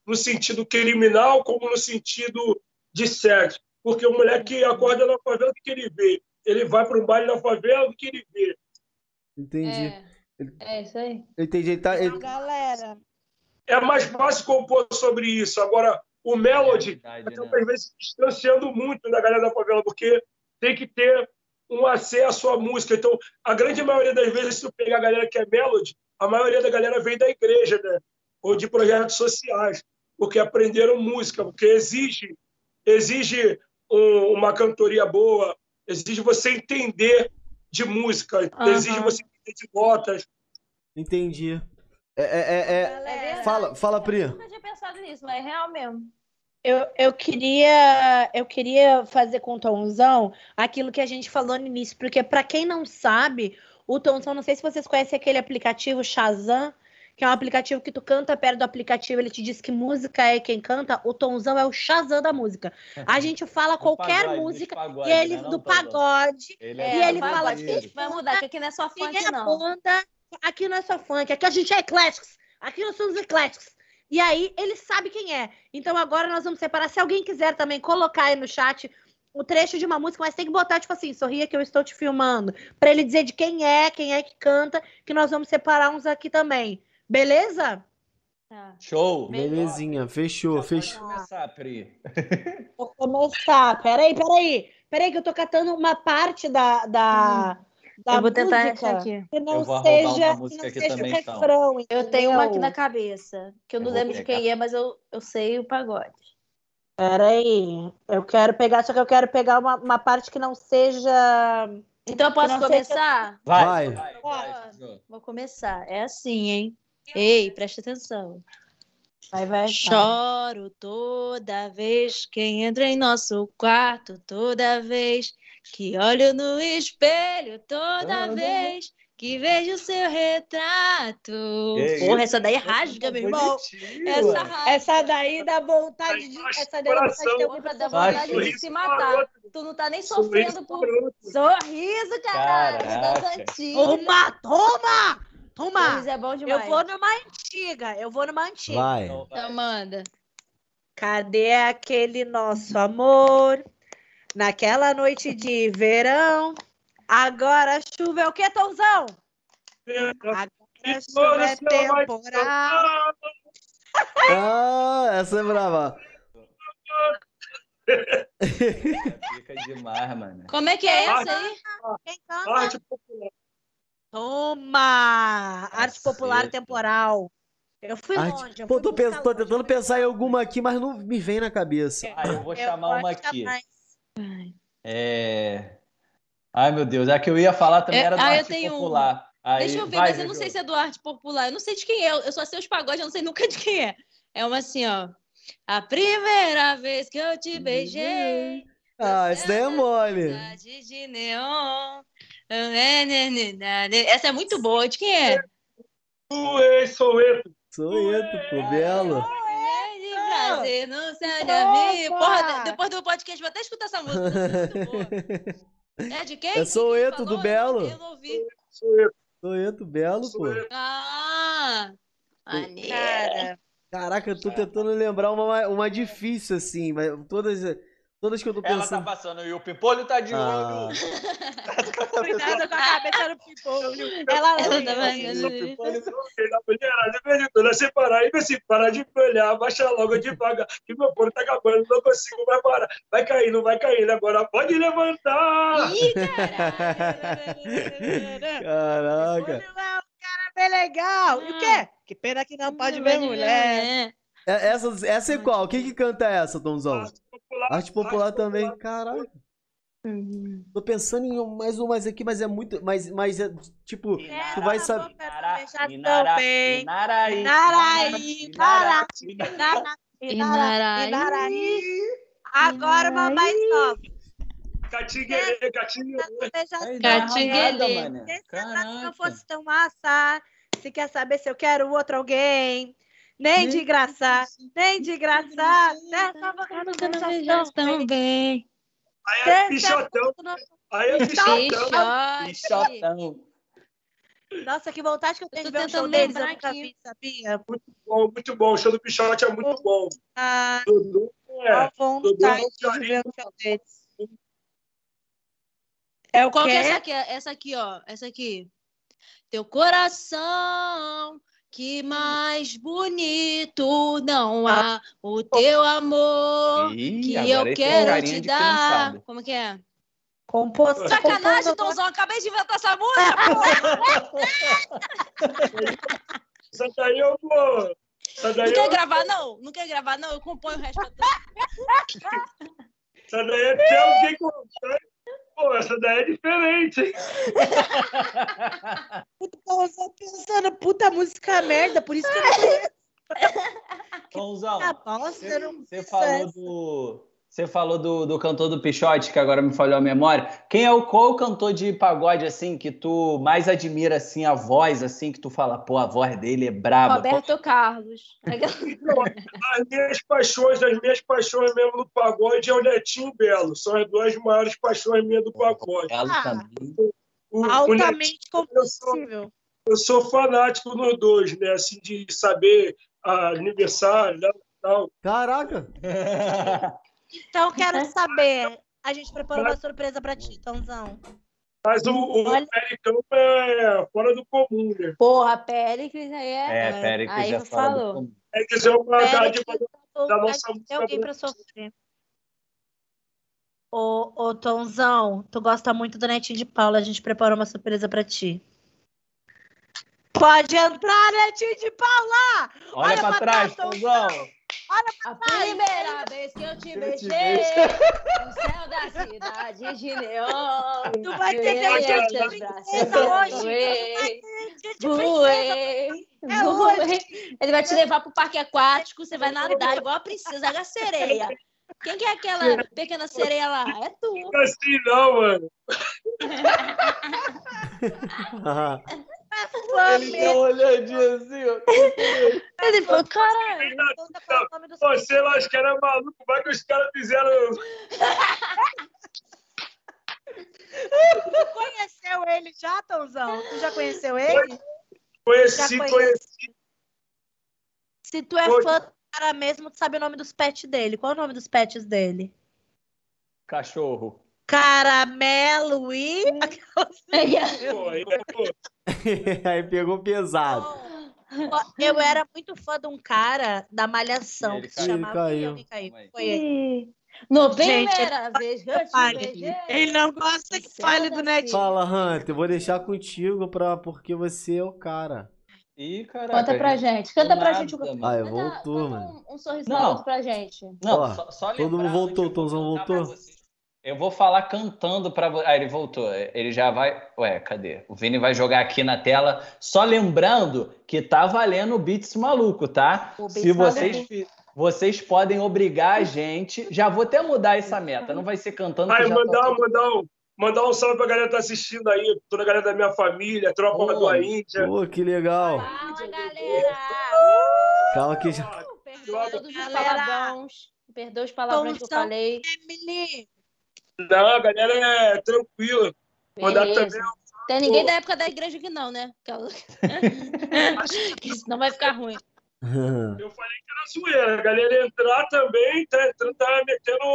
No sentido criminal como no sentido de sexo. Porque o moleque acorda na favela, o que ele vê? Ele vai para um baile na favela, o que ele vê? Entendi. É, é isso aí. Entendi. Ele tá, ele- Galera, É mais fácil compor sobre isso. Agora, o Melody Verdade, né? acaba, às vezes, se distanciando muito da galera da favela, porque tem que ter um acesso à música. Então, a grande maioria das vezes, se tu pegar a galera que é Melody, a maioria da galera vem da igreja, né? Ou de projetos sociais, porque aprenderam música, porque exige, exige um- uma cantoria boa, exige você entender de música, exige Aham. você entender de notas. entendi. É, é, é, é- É. Fala, fala, Pri. Eu nunca tinha pensado nisso, mas é real mesmo. eu, eu queria eu queria fazer com o Tonzão aquilo que a gente falou no início, porque para quem não sabe, o Tonzão, não sei se vocês conhecem aquele aplicativo Shazam, que é um aplicativo que tu canta perto do aplicativo, ele te diz que música é quem canta, o Tonzão é o Shazam da música. A gente fala qualquer pagode, música pagode, e ele né, não, do pagode, Ele E é ele vai, fala vai, brasileiro. Vai mudar, que aqui não é só quem funk, é a não. banda, aqui não é só funk, aqui a gente é ecléticos, aqui nós somos ecléticos. E aí ele sabe quem é. Então agora nós vamos separar. Se alguém quiser também colocar aí no chat o trecho de uma música, mas tem que botar, tipo assim, sorria que eu estou te filmando. Pra ele dizer de quem é, quem é que canta, que nós vamos separar uns aqui também. Beleza? Tá. Show. Belezinha, fechou, Pode fechou. começar, Pri. Vou começar. Peraí, peraí. Peraí, que eu tô catando uma parte da, da, da eu vou tentar música aqui. que não vou seja, que não seja então. refrão. Eu tenho uma aqui na cabeça, que eu não Eu vou lembro de pegar. quem é, mas eu, eu sei o pagode. Peraí. Eu quero pegar, só que eu quero pegar uma, uma parte que não seja. Então eu posso não começar? Vai. Vai. vai, vai, Jô. Vou começar. É assim, hein? Ei, presta atenção. Vai, vai. vai. Choro toda vez que entra em nosso quarto, toda vez que olho no espelho, toda Toda vez que vejo seu retrato. Que Porra, isso? essa daí rasga, meu irmão. Essa rasga. Essa daí dá vontade de. Essa daí dá vontade Vai, vontade de se matar. Tu não tá nem sofrendo por sorriso, caralho. Das Caraca. antigas. Toma, toma! Toma! Sorriso é bom demais. Eu vou numa antiga, eu vou numa antiga. Vai. Então vai. Manda. Cadê aquele nosso amor? Naquela noite de verão. Agora a chuva é o que, Tomzão? Agora a chuva é temporal. Ah, essa é brava. Fica demais, mano. Como é que é essa aí? Quem canta? Toma! Arte popular temporal. Eu fui Arte- longe. eu Pô, fui tô, pens- tô longe. tentando pensar em alguma aqui, mas não me vem na cabeça. Ah, eu vou Eu chamar uma aqui. mais. É... Ai, meu Deus. A que eu ia falar também É, era do ah, arte popular. Aí, Deixa eu ver, vai, mas eu não sei se é do arte popular. Eu não sei de quem é. Eu só sei os pagodes, eu não sei nunca de quem é. É uma assim, ó. A primeira vez que eu te beijei. Ah, esse daí é mole. De neon. Essa é muito boa. De quem é? Tu és Soweto. Sou eu, pô, belo. De prazer, não se olha Porra, de- depois do podcast, vou até escutar essa música. é. É de quem? É Soweto, falou? do Eu Belo. Eu não ouvi. Sou eu, belo, pô. Ah! Maneiro. Cara, Caraca, eu tô tentando lembrar uma, uma difícil, assim, mas todas, todas que eu tô Ela tá pensando. passando e o Pimpolho tá de Ah, olho. cuidado com a cabeça do pimpolho. Ela Ela lembra. tá O vendo? Pimpolho tá- Da mulherada, em quando, sem parar, e se parar de olhar, baixa logo devagar, que meu corpo tá acabando, não consigo mais parar. Vai cair, não vai cair, agora pode levantar. Ih. Caraca. É um cara bem legal. E o quê? Que pena que não pode ver mulher. É- Essa, essa é qual? Quem que canta essa, Tomzão? Arte popular, Arte popular arte também. Caraca. Tô pensando em mais umas aqui, mas é muito. Mas, mas é tipo, tu vai saber. Inara, Inara, também. Inaraí, Inaraí, Inara, Inara- Inaraí. Inaraí. Agora mais dá uma Catinguelê. rasgada, mano. Se não Caraca. fosse tão massa, se quer saber se eu quero outro alguém, nem de graça, nem de graça, dessa boca não vejo tão bem. Aí é pichotão, aí é pichotão. Pichotão. Nossa, que vontade que eu tenho tô de ver um show tentando deles, eu lembrar nunca aqui. vi, sabia? Bom, muito bom, o show do pichote é muito bom. Ah, Dudu, é, a vontade Dudu, de ver um show deles. É o Qual que é essa aqui? Essa aqui, ó. Essa aqui. Teu coração, que mais bonito não há. O teu amor, Ih, que eu tem quero te dar. Como que é? Composto. Sacanagem, Tomzão. Acabei de inventar essa música, pô. Essa daí eu vou. Daí, Não quer gravar, não? Não quer gravar, não? Eu componho o resto essa daí é alguém contar. Pô, essa daí é diferente, hein? Eu tô pensando, puta música merda, por isso que eu não conheço. Ah, não você conheço falou do. Você falou do, do cantor do Pichote, que agora me falhou a memória. Quem é o qual o cantor de pagode assim que tu mais admira assim a voz assim que tu fala, pô, a voz dele é braba. Roberto Carlos. As minhas paixões, as minhas paixões mesmo no pagode é o Netinho e Belo. São as duas maiores paixões minhas do pagode. Ela Ah. também. O, Altamente compreensível. eu sou fanático nos dois, né? Assim, de saber ah, aniversário né, tal. Caraca. Então, eu quero saber. A gente preparou uma surpresa pra ti, Tomzão. Mas o, o Olha- Pericão é fora do comum, né? Porra, Péricles aí é. É, Péricles aí é fora do falou. comum. É dizer uma Espera dádiva que da vai nossa música alguém pra sofrer. Ô, ô, Tonzão, tu gosta muito do Netinho de Paula. A gente preparou uma surpresa pra ti. Pode entrar, Netinho de Paula! Olha, Olha pra pra trás, Tãozão. A primeira vez que eu te Eu te beijei beijei. no céu da cidade de Neon. Tu vai ter que te princesa abraçar. hoje. Voei, É voei. Ele vai te levar pro parque aquático, você vai nadar igual a princesa da sereia. Quem que é aquela pequena sereia lá? É tu. Não é assim, não, mano. Ele deu uma olhadinha assim, ó. Ele falou, caralho. Tonza, qual o nome do Pô, sei lá, os caras malucos, vai que os caras fizeram. Tu conheceu ele já, Tonzão? Tu já conheceu ele? Conheci, Já conheci. Se tu é Oi. fã do cara mesmo, tu sabe o nome dos pets dele. Qual é o nome dos pets dele? Cachorro. Caramelo e. Aí, pegou pesado. Eu era muito fã de um cara da Malhação Ele que se caiu. chamava. Ele caiu. Foi ele. No Gente, primeira vez eu. Ele não gosta que fale do da Netinho. Fala, Hunter, eu vou deixar contigo pra, porque você é o cara. Ih, caraca. Conta pra gente. Canta pra gente. o-. Ah, Canta- voltou, mano. Um, um sorriso Não. pra gente. Não, Ó, só, só todo mundo voltou, eu vou Tonzão voltou? Eu vou falar cantando pra você. Ah, ele voltou. Ele já vai. Ué, cadê? O Vini vai jogar aqui na tela. Só lembrando que tá valendo o Beats maluco, tá? O Beats Se vocês, maluco. vocês podem obrigar a gente. Já vou até mudar essa meta. Não vai ser cantando. Aí, já tá mandar, mandar, um, mandar um salve pra galera que tá assistindo aí, toda a galera da minha família, tropa Ô, do Índia. Pô, que legal. Fala, galera! Calma que já. Perdoa todos os palavrões. Perdoa os palavrões que eu falei. Emily, Não, a galera é tranquila. Mandar também um Tem ninguém da época da igreja aqui não, né? Que Senão vai ficar ruim. Eu falei que era zoeira. A galera entrar também, tá, entrando, tá metendo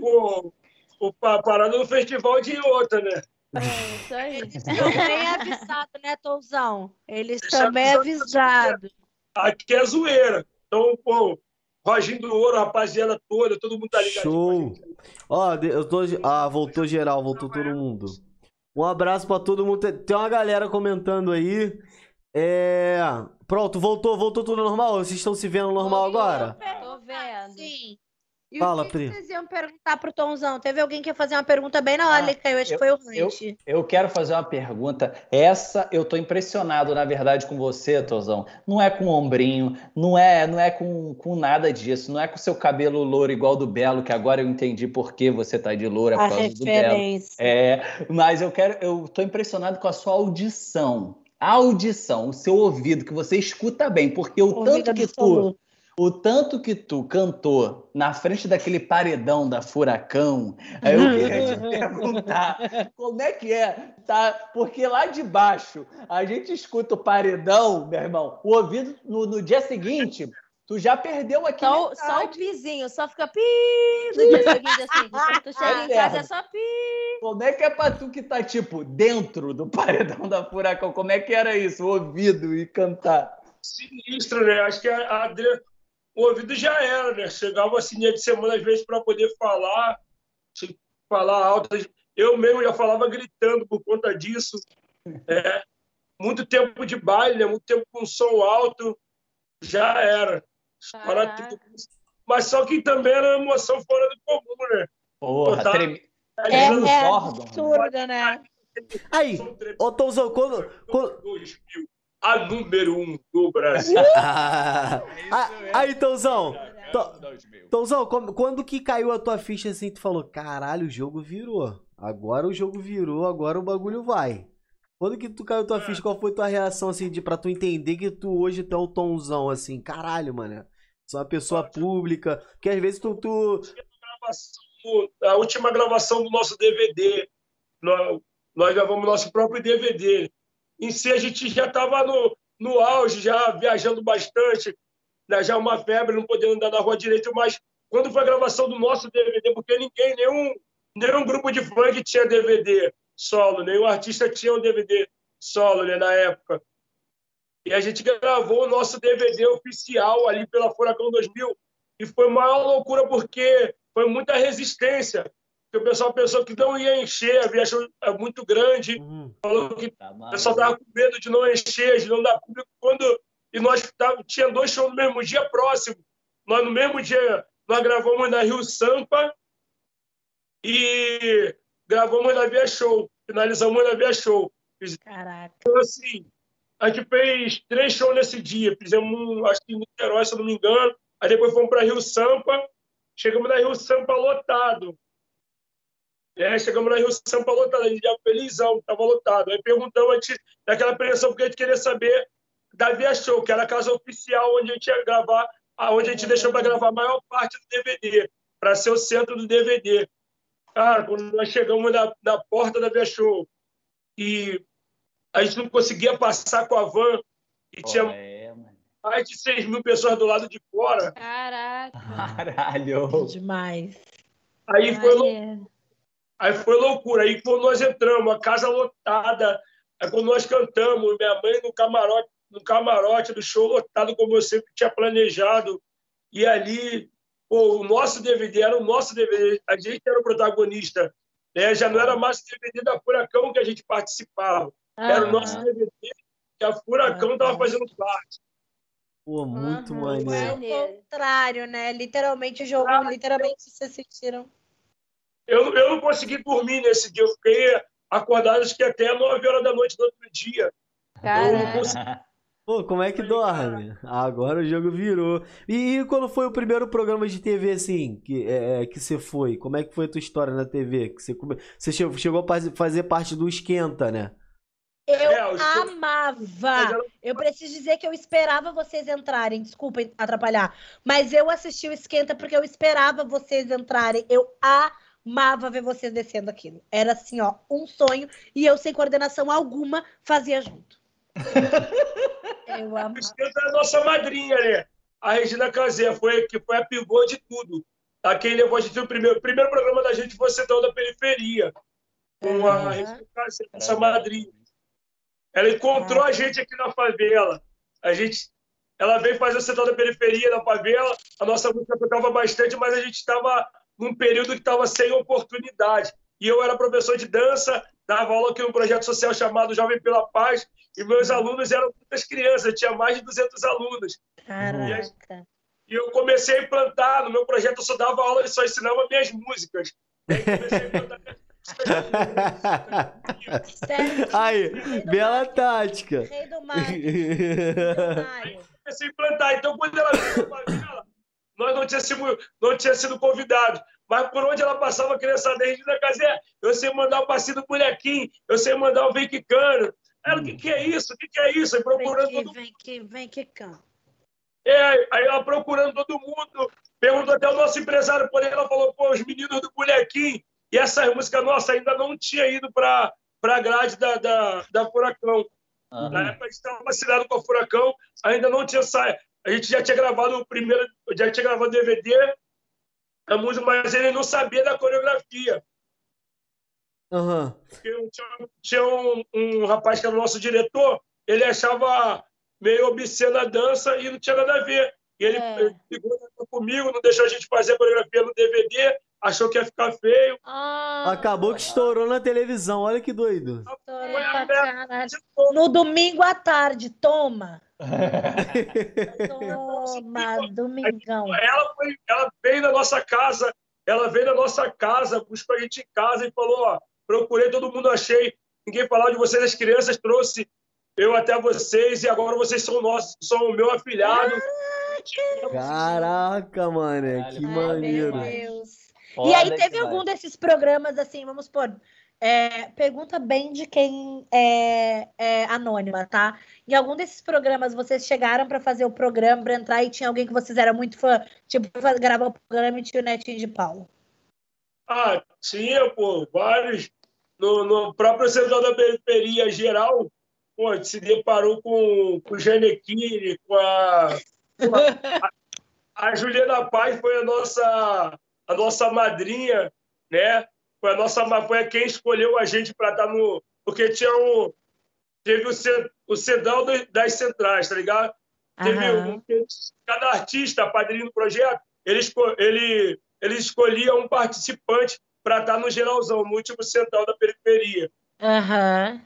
o, o, a parada no festival de outra, né? É isso aí. eles também avisado, né, Tonzão? Eles Deixa também avisado. avisados. Aqui é zoeira. Então, pô, Roginho do Ouro, a rapaziada toda, todo mundo tá ligado. Show. Ó, eu tô. Ah, voltou geral, voltou todo mundo. Um abraço pra todo mundo. Tem- Tem uma galera comentando aí. É. Pronto, voltou, voltou tudo normal? Vocês estão se vendo normal agora? Tô vendo. Sim. E Fala, o que Pri. que vocês iam perguntar pro Tonzão? Teve alguém que ia fazer uma pergunta bem na hora, Ah, ele caiu. Acho que eu- foi o eu- Ranch. Eu quero fazer uma pergunta. Essa eu tô impressionado, na verdade, com você, Tozão. Não é com ombrinho, não é, não é com, com nada disso, não é com seu cabelo louro igual do Belo, que agora eu entendi por que você tá de loura A por causa do Belo. referência. É, mas eu quero, eu tô impressionado com a sua audição. A audição, o seu ouvido, que você escuta bem, porque o Ouvido tanto que tu, absoluto. O tanto que tu cantou na frente daquele paredão da Furacão, aí eu queria te perguntar como é que é, tá? Porque lá de baixo a gente escuta o paredão, meu irmão, o ouvido no, no dia seguinte, tu já perdeu aqui. Só, o- só o pizinho, só fica pi no dia seguinte, assim. Tu chega em casa é só pi. Como é que é pra tu que tá, tipo, dentro do paredão da Furacão? Como é que era isso? O ouvido e cantar? Sinistro, né? Acho que a, a o ouvido já era, né? Chegava assim dia de semana, às vezes, para poder falar, falar alto. Eu mesmo já falava gritando por conta disso. É, muito tempo de baile, né? muito tempo com som alto, já era. Caraca. Mas só que também era uma emoção fora do comum, né? Porra, Tá. treme... É, Tremendo é Sordon. absurdo, né? Aí, ô Tãozão, quando. quando... 2000, a número um do Brasil. Ah, ah, aí, Tãozão. Tó- Tãozão, como- quando que caiu a tua ficha assim, tu falou, caralho, o jogo virou. Agora o jogo virou, agora o bagulho vai. Quando que tu caiu a tua ficha, qual foi tua reação, assim, de, pra tu entender que tu hoje tu é o Tonzão, assim? Caralho, mano. Sou uma pessoa pública. Porque às vezes tu... tu... a última gravação do nosso DVD. Nós, nós gravamos nosso próprio DVD. Em si, a gente já estava no, no auge, já viajando bastante, né, já uma febre, não podendo andar na rua direito, mas quando foi a gravação do nosso DVD, porque ninguém, nenhum, nenhum grupo de funk tinha DVD solo, nenhum artista tinha um DVD solo né, na época. E a gente gravou o nosso DVD oficial ali pela Furacão 2000. E foi uma loucura porque foi muita resistência. Porque o pessoal pensou que não ia encher, a viagem é muito grande. Uhum. Falou que Tá o pessoal estava com medo de não encher, de não dar público. Quando... E nós tava... tinha dois shows no mesmo dia próximo. Nós, no mesmo dia, nós gravamos na Rio Sampa e gravamos na Via Show. Finalizamos na Via Show. Caraca. Então, assim, a gente fez três shows nesse dia. Fizemos, um, acho que em Niterói, se eu não me engano. Aí depois fomos para Rio Sampa. Chegamos na Rio Sampa lotado. É, chegamos na Rio Sampa lotado. A gente já felizão, estava lotado. Aí perguntamos, a gente, daquela apreensão, porque a gente queria saber da Via Show, que era a casa oficial onde a gente ia gravar, onde a gente deixou para gravar a maior parte do DVD, para ser o centro do DVD. Cara, quando nós chegamos na, na porta da Via Show e a gente não conseguia passar com a van e Pô, tinha é, mais de 6 mil pessoas do lado de fora. Caraca. Caralho. Demais. Aí foi. Aí foi loucura. Aí quando nós entramos, a casa lotada. Aí quando nós cantamos, minha mãe no camarote, no camarote do show lotado, como eu sempre tinha planejado. E ali, pô, o nosso DVD era o nosso DVD. A gente era o protagonista. Né? Já não era mais o DVD da Furacão que a gente participava. Era o nosso. DVD que a Furacão estava fazendo parte. Pô, muito Aham. maneiro. É o contrário, né? Literalmente o jogo, literalmente vocês sentiram. Eu, eu não consegui dormir nesse dia. Eu fiquei acordado acho que até 9 horas da noite do outro dia. Eu não Caraca. consegui. Pô, como é que dorme? Agora o jogo virou. E, e quando foi o primeiro programa de TV, assim, que, é, que você foi? Como é que foi a tua história na TV? Que você, come- você chegou, chegou a faz- fazer parte do Esquenta, né? Eu É, amava. Eu preciso dizer que eu esperava vocês entrarem. Desculpa atrapalhar. Mas eu assisti o Esquenta porque eu esperava vocês entrarem. Eu amava ver vocês descendo aquilo. Era assim, ó, um sonho. E eu, sem coordenação alguma, fazia junto. eu amo. É a nossa madrinha, né? A Regina Casé foi, que foi a pivô de tudo. Tá? Quem levou a gente no primeiro, o primeiro programa da gente foi Setão da Periferia. Com a. Regina Casé, nossa madrinha. Ela encontrou a gente aqui na favela. A gente, ela veio fazer o Setão da Periferia na favela. A nossa música tocava bastante, mas a gente estava num período que estava sem oportunidade. E eu era professor de dança, dava aula aqui num projeto social chamado Jovem pela Paz, e meus alunos eram muitas crianças, eu tinha mais de 200 alunos. Caraca. E eu comecei a implantar, no meu projeto eu só dava aula e só ensinava minhas músicas. E aí comecei a implantar minhas músicas. Sério, Aí, Rei do bela tática. Rei do. Visionário. comecei a implantar. Então, quando ela veio pra favela, nós não tínhamos sido, não tinha sido convidados. Mas por onde ela passava, a criança desde da Casé, eu sei mandar o passinho do bonequinho, eu sei mandar o vem quicando. Ela, o que, que é isso? O que, que é isso? Aí Vem procurando que, todo vem que, vem que cão. É, aí ela procurando todo mundo, perguntou até o nosso empresário, porém ela falou, pô, os meninos do bonequinho, e essa música nossa ainda não tinha ido para a grade da, da, da Furacão. Aham. Na época a gente estava assinado com a Furacão, ainda não tinha saído. A gente já tinha gravado o primeiro, já tinha gravado o DVD, a música, mas ele não sabia da coreografia. Porque tinha, tinha um, um rapaz que era o nosso diretor, ele achava meio obscena a dança e não tinha nada a ver. E ele, É. ele comigo, não deixou a gente fazer a coreografia no DVD, achou que ia ficar feio. Ah, Acabou que estourou na televisão, olha que doido. estourou. No domingo à tarde, toma. Toma, domingão. Ela, foi, ela veio na nossa casa, ela veio na nossa casa, buscou a gente em casa e falou: ó, procurei todo mundo, achei. Ninguém falava de vocês, as crianças, trouxe eu até vocês e agora vocês são nossos, são o meu afilhado. Caraca, mano, que Ai, maneiro. Meu Deus. Foda E aí teve demais. algum desses programas, assim, vamos supor, é, pergunta bem de quem é, é anônima, tá? Em algum desses programas, vocês chegaram para fazer o programa, para entrar e tinha alguém que vocês eram muito fã, tipo, gravar o programa e tinha o Netinho de Paulo. Ah, tinha, pô, vários. No, no próprio setor da periferia geral, pô, a se deparou com, com o Janequine, com a, com a, a Juliana Paz foi a nossa, a nossa madrinha, né? Foi a nossa ma- foi quem escolheu a gente para estar no. Porque tinha um. teve o, o Cedão do- das Centrais, tá ligado? Teve um, cada artista, padrinho do projeto, ele, ele, ele escolhia um participante para estar no geralzão, no último central da periferia. Aham.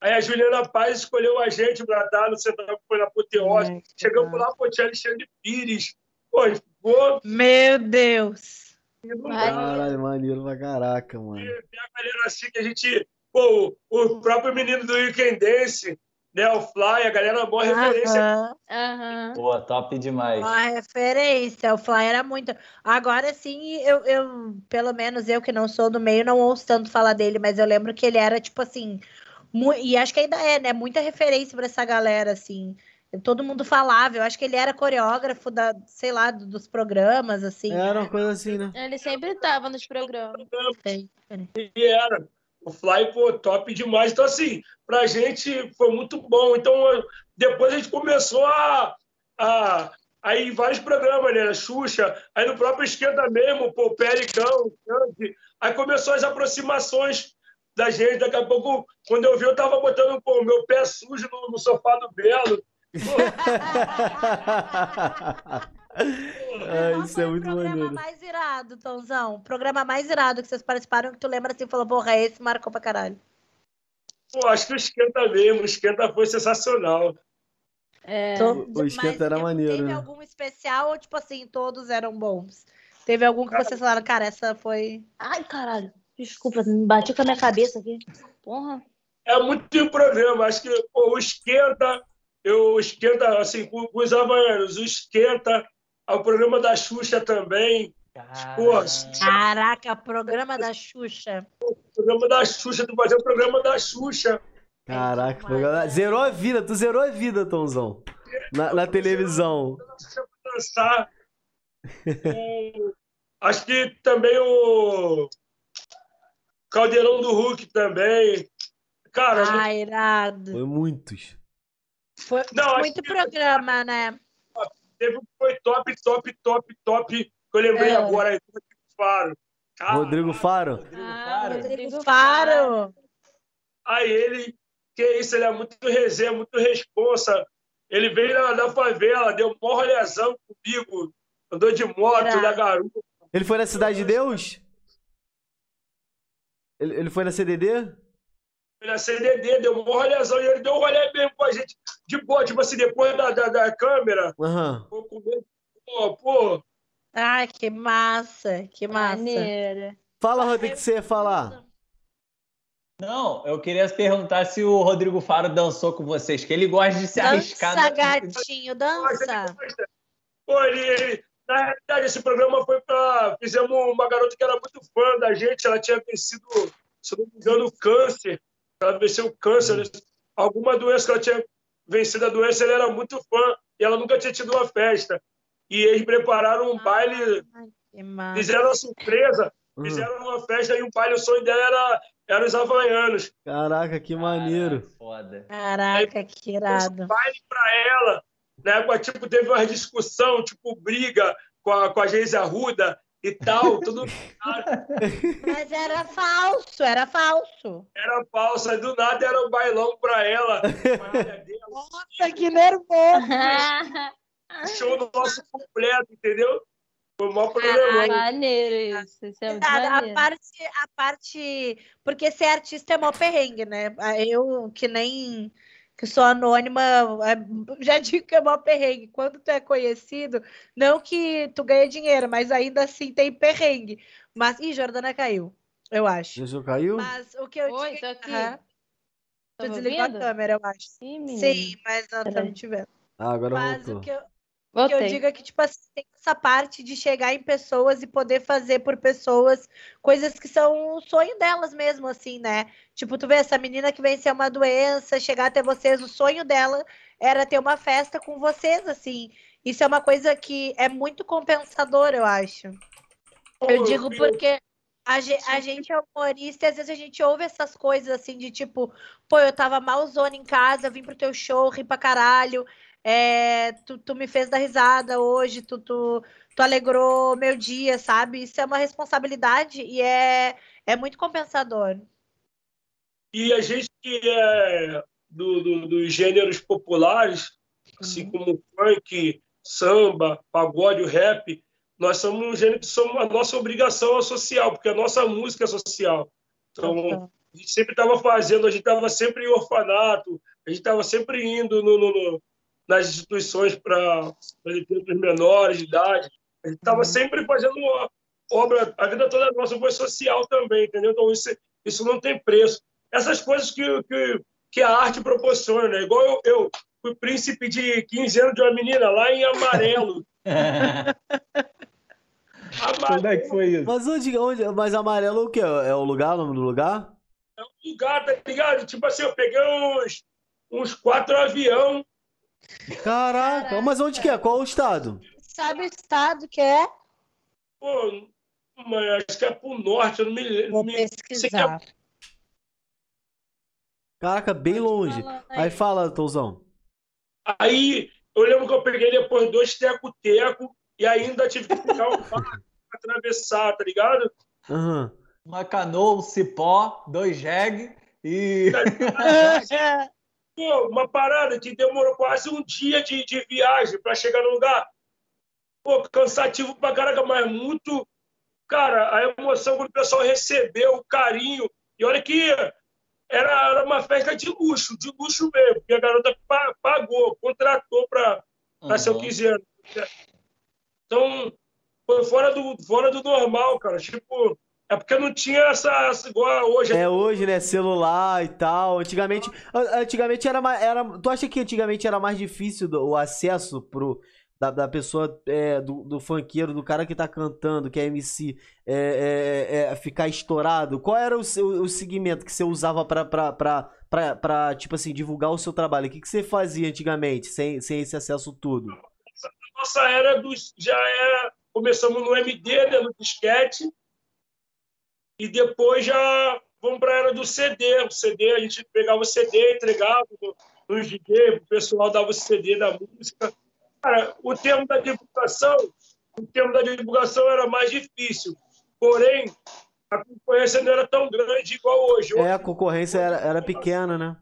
Aí a Juliana Paz escolheu a gente para estar no central que foi na Apoteose. Chegamos lá, pô, tinha Alexandre Pires. Pô, ficou Meu Deus. Caralho, maneiro pra caraca, mano. tem a galera assim que a gente. Pô, o próprio menino do Weekend Dance, né? O Fly, a galera é boa referência. Aham. Aham. Pô, top demais. Uma referência, o Fly era muito. Agora sim, eu, eu, pelo menos eu que não sou do meio, não ouço tanto falar dele, mas eu lembro que ele era, tipo assim, mu- e acho que ainda é, né? Muita referência para essa galera, assim. Todo mundo falava, eu acho que ele era coreógrafo da, sei lá, do- dos programas, assim. Era uma coisa assim, né? Ele sempre tava nos programas. Sei. E era. O Fly, pô, top demais. Então, assim, pra gente foi muito bom. Então, depois a gente começou a, a, a ir em vários programas, né? Xuxa, aí no próprio Esquenta mesmo, pô, Pericão, Xande. Aí começou as aproximações da gente. Daqui a pouco, quando eu vi, eu tava botando pô, o meu pé sujo no, no sofá do Belo. Ah, isso é foi muito o programa maneiro. mais irado, Tonzão? O programa mais irado que vocês participaram, que tu lembra assim, falou, porra, esse marcou pra caralho. Pô, acho que o Esquenta mesmo. O Esquenta foi sensacional. É. To- o esquenta era maneiro, Teve né? algum especial ou, tipo assim, todos eram bons? Teve algum que vocês falaram, cara, essa foi. Ai, caralho. Desculpa, me bati com a minha cabeça aqui. Porra. É muito em programa. Acho que pô, o esquenta, eu esquenta assim com, com os havaianos, o esquenta, o programa da Xuxa também, Caraca, programa da Xuxa. o programa da Xuxa, tu fazer o programa da Xuxa. Caraca, programa- zerou a vida, tu zerou a vida, Tomzão. Na, na televisão. dançar. Acho que também o Caldeirão do Hulk também. Cara, Ah, irado. Foi muitos. Foi Não, muito programa, né? teve um que foi top, top, top, top, que eu lembrei É. agora, aí, do Faro. Rodrigo Faro. Ah, Rodrigo Faro. Aí ele, que isso, ele é muito resenha, muito responsa. Ele veio na, na favela, deu mó rolezão comigo, andou de moto, da garupa. Ele foi na Cidade de Deus? Ele, ele foi na CDD? Na CDD, deu mó rolezão, e ele deu um rolê mesmo com a gente, de boa, tipo assim, depois da, da, da câmera, Aham. pô, com medo, pô, pô, Ai, que massa, que massa. Maneira. Fala, Rodrigo, o que você ia falar? Não, eu queria perguntar se o Rodrigo Faro dançou com vocês, que ele gosta de se arriscar. Dança, na- gatinho, dança. Pô, ele, ele- na realidade, esse programa foi para. Fizemos uma garota que era muito fã da gente, ela tinha vencido, se não me engano, câncer. Ela venceu o câncer, alguma doença que ela tinha vencido a doença, ele era muito fã e ela nunca tinha tido uma festa. E eles prepararam um baile, fizeram uma surpresa, Uhum. fizeram uma festa e um baile, o sonho dela era, era os havaianos. Caraca, que maneiro. Caralho, Foda. Caraca, que irado. baile para ela. Na época, tipo, teve uma discussão, tipo, briga com a, com a Geise Arruda e tal. Tudo Mas era falso, era falso. era falso. Aí, do nada era um bailão para ela. Nossa, que nervoso. show no nosso completo, entendeu? Foi o maior Caraca. problema. maneiro isso. Isso é a maneiro. parte, a parte. Porque ser artista é mó perrengue, né? Eu, que nem. Que sou anônima, é, já digo que é mó perrengue. Quando tu é conhecido, não que tu ganha dinheiro, mas ainda assim tem perrengue. Mas. Ih, Jordana caiu, eu acho. Jesus caiu? Mas o que eu Oi, digo. tô aqui. Tá Tu me desligou a câmera, eu acho. Menina. Sim, mas não estamos te vendo. Ah, agora Mas o voltou. que eu, O que eu Voltei. digo é que, tipo assim, tem essa parte de chegar em pessoas e poder fazer por pessoas coisas que são o sonho delas mesmo, assim, né? Tipo, tu vê essa menina que venceu uma doença, chegar até vocês, o sonho dela era ter uma festa com vocês, assim. Isso é uma coisa que é muito compensador, eu acho. Eu digo porque a, ge- a gente é humorista e às vezes a gente ouve essas coisas assim de tipo, pô, eu tava malzona em casa, vim pro teu show, ri pra caralho, é, tu, tu me fez dar risada hoje, tu, tu, tu alegrou meu dia, sabe? Isso é uma responsabilidade e é, é muito compensador. E a gente que é do, do, dos gêneros populares, assim Uhum. como funk, samba, pagode, rap, nós somos um gênero que somos a nossa obrigação é social, porque a nossa música é social. Então, a gente sempre estava fazendo, a gente estava sempre em orfanato, a gente estava sempre indo no, no- no- nas instituições para detentos menores de idade, a gente estava Uhum. sempre fazendo uma obra, a vida toda nossa foi social também, entendeu? Então, isso, isso não tem preço. Essas coisas que, que, que a arte proporciona, né? igual eu, eu fui príncipe de 15 anos de uma menina lá em Amarelo. Como é que foi isso? Mas onde, onde. Mas amarelo o quê? É o lugar, o nome do lugar? lugar, tá ligado? Tipo assim, eu peguei uns, uns quatro avião. Caraca, Caraca. mas onde que é? Qual o estado? Sabe o estado que é? Pô, mas acho que é pro norte, eu não me lembro. Vou me- pesquisar. Caraca, bem longe. falar Aí fala, Touzão. Aí eu lembro que eu peguei depois dois teco-teco e ainda tive que pegar um barco pra atravessar, tá ligado? Aham. Uma canoa, um cipó, dois jegue e. Pô, uma parada que demorou quase um dia de, de viagem para chegar no lugar. Pô, cansativo pra caraca, mas muito. Cara, a emoção quando o pessoal recebeu, o carinho. E olha que era, era uma festa de luxo, de luxo mesmo, porque a garota pa- pagou, contratou para ser o Uhum. 15 anos. Então, foi fora do, fora do normal, cara. Tipo, é porque não tinha essa, essa igual hoje. É hoje, né? Celular e tal. Antigamente, an- antigamente era mais. Era, tu acha que antigamente era mais difícil o acesso pro, da, da pessoa, é, do, do funkeiro, do cara que tá cantando, que é MC, é, é, é, ficar estourado? Qual era o, seu, o segmento que você usava pra, pra, pra, pra, pra, tipo assim, divulgar o seu trabalho? O que, que você fazia antigamente, sem, sem esse acesso tudo? nossa era dos já era começamos no MD né, no disquete e depois já vamos para a era do CD o CD a gente pegava o CD entregava no, DJ o pessoal dava o CD da música. Cara o termo da divulgação o termo da divulgação era mais difícil. Porém a concorrência não era tão grande igual hoje. É, a concorrência era, era pequena, né?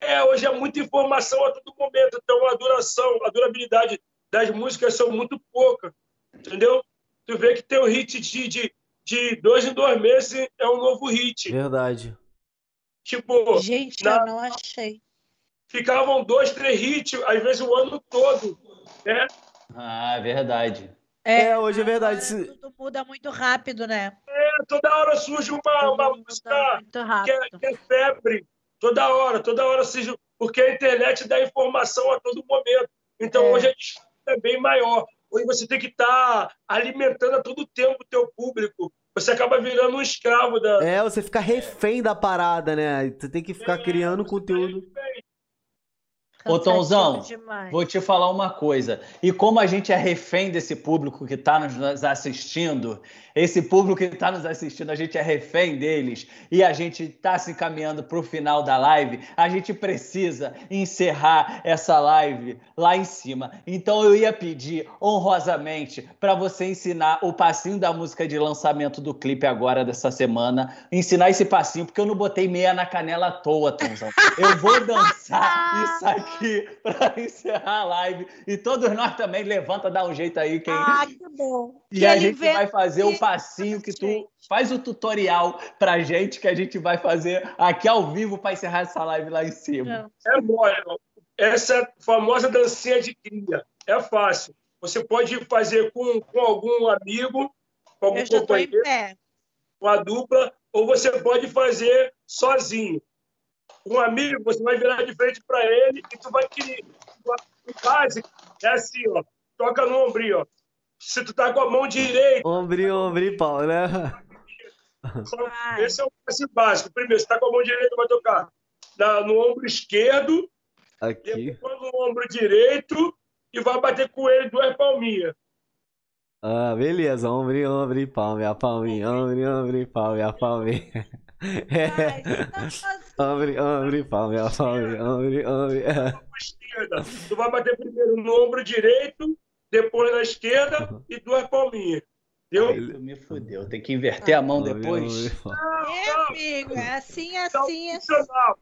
é, hoje é muita informação a todo momento, então a duração, a durabilidade das músicas são muito pouca, entendeu? Tu vê que tem um hit de, de, de dois em dois meses, é um novo hit. Verdade. Tipo, Gente, Na- eu não achei. ficavam dois, três hits, às vezes o ano todo, né? Ah, é verdade. É, hoje é verdade. Tudo muda muito rápido, né? Toda hora surge uma, uma música que é, que é febre, toda hora, toda hora surge, porque a internet dá informação a todo momento. Então É. hoje a disputa é bem maior. Hoje você tem que estar alimentando a todo tempo o teu público. Você acaba virando um escravo da. É, você fica refém da parada, né? Você tem que ficar criando conteúdo. Ô, Tonzão, demais. Vou te falar uma coisa. E como a gente é refém desse público que está nos assistindo, esse público que está nos assistindo, a gente é refém deles e a gente está se encaminhando para o final da live, a gente precisa encerrar essa live lá em cima. Então eu ia pedir honrosamente para você ensinar o passinho da música de lançamento do clipe agora dessa semana. Ensinar esse passinho, porque eu não botei meia na canela à toa, Tonzão. Eu vou dançar isso aqui para encerrar a live. E todos nós também levanta, dá um jeito aí quem. Ah, que bom. e que a gente vai fazer o que- passinho que tu gente. faz o tutorial pra gente que a gente vai fazer aqui ao vivo para encerrar essa live lá em cima. É mole. Essa famosa dancinha de cria. É fácil. Você pode fazer com, com algum amigo, com algum companheiro, com a dupla, ou você pode fazer sozinho. Um amigo, você vai virar de frente para ele e tu vai querer. O básico é assim, ó. Toca no ombrinho, ó. Se tu tá com a mão direita, Ombrinho, ombrinho, pau, né? Esse é o passe básico. Primeiro, você tá com a mão direita, vai tocar na- no ombro esquerdo, Aqui. depois no ombro direito e vai bater com ele duas palminhas. Ah, beleza. Ombrinho, ombrinho, palma, a palminha. Ombrinho, ombrinho, palma, a palminha. É. Vai, você tá fazendo. Ombrinho, ombrinho, palma, a palminha. Ombrinho, ombrinho. Com a esquerda. Tu vai bater primeiro no ombro direito, depois na esquerda e duas palminhas. Aí tu me fudeu. Tem que inverter a mão depois. ombrinho, palma. É, amigo, é assim, Então, assim, assim. funcional.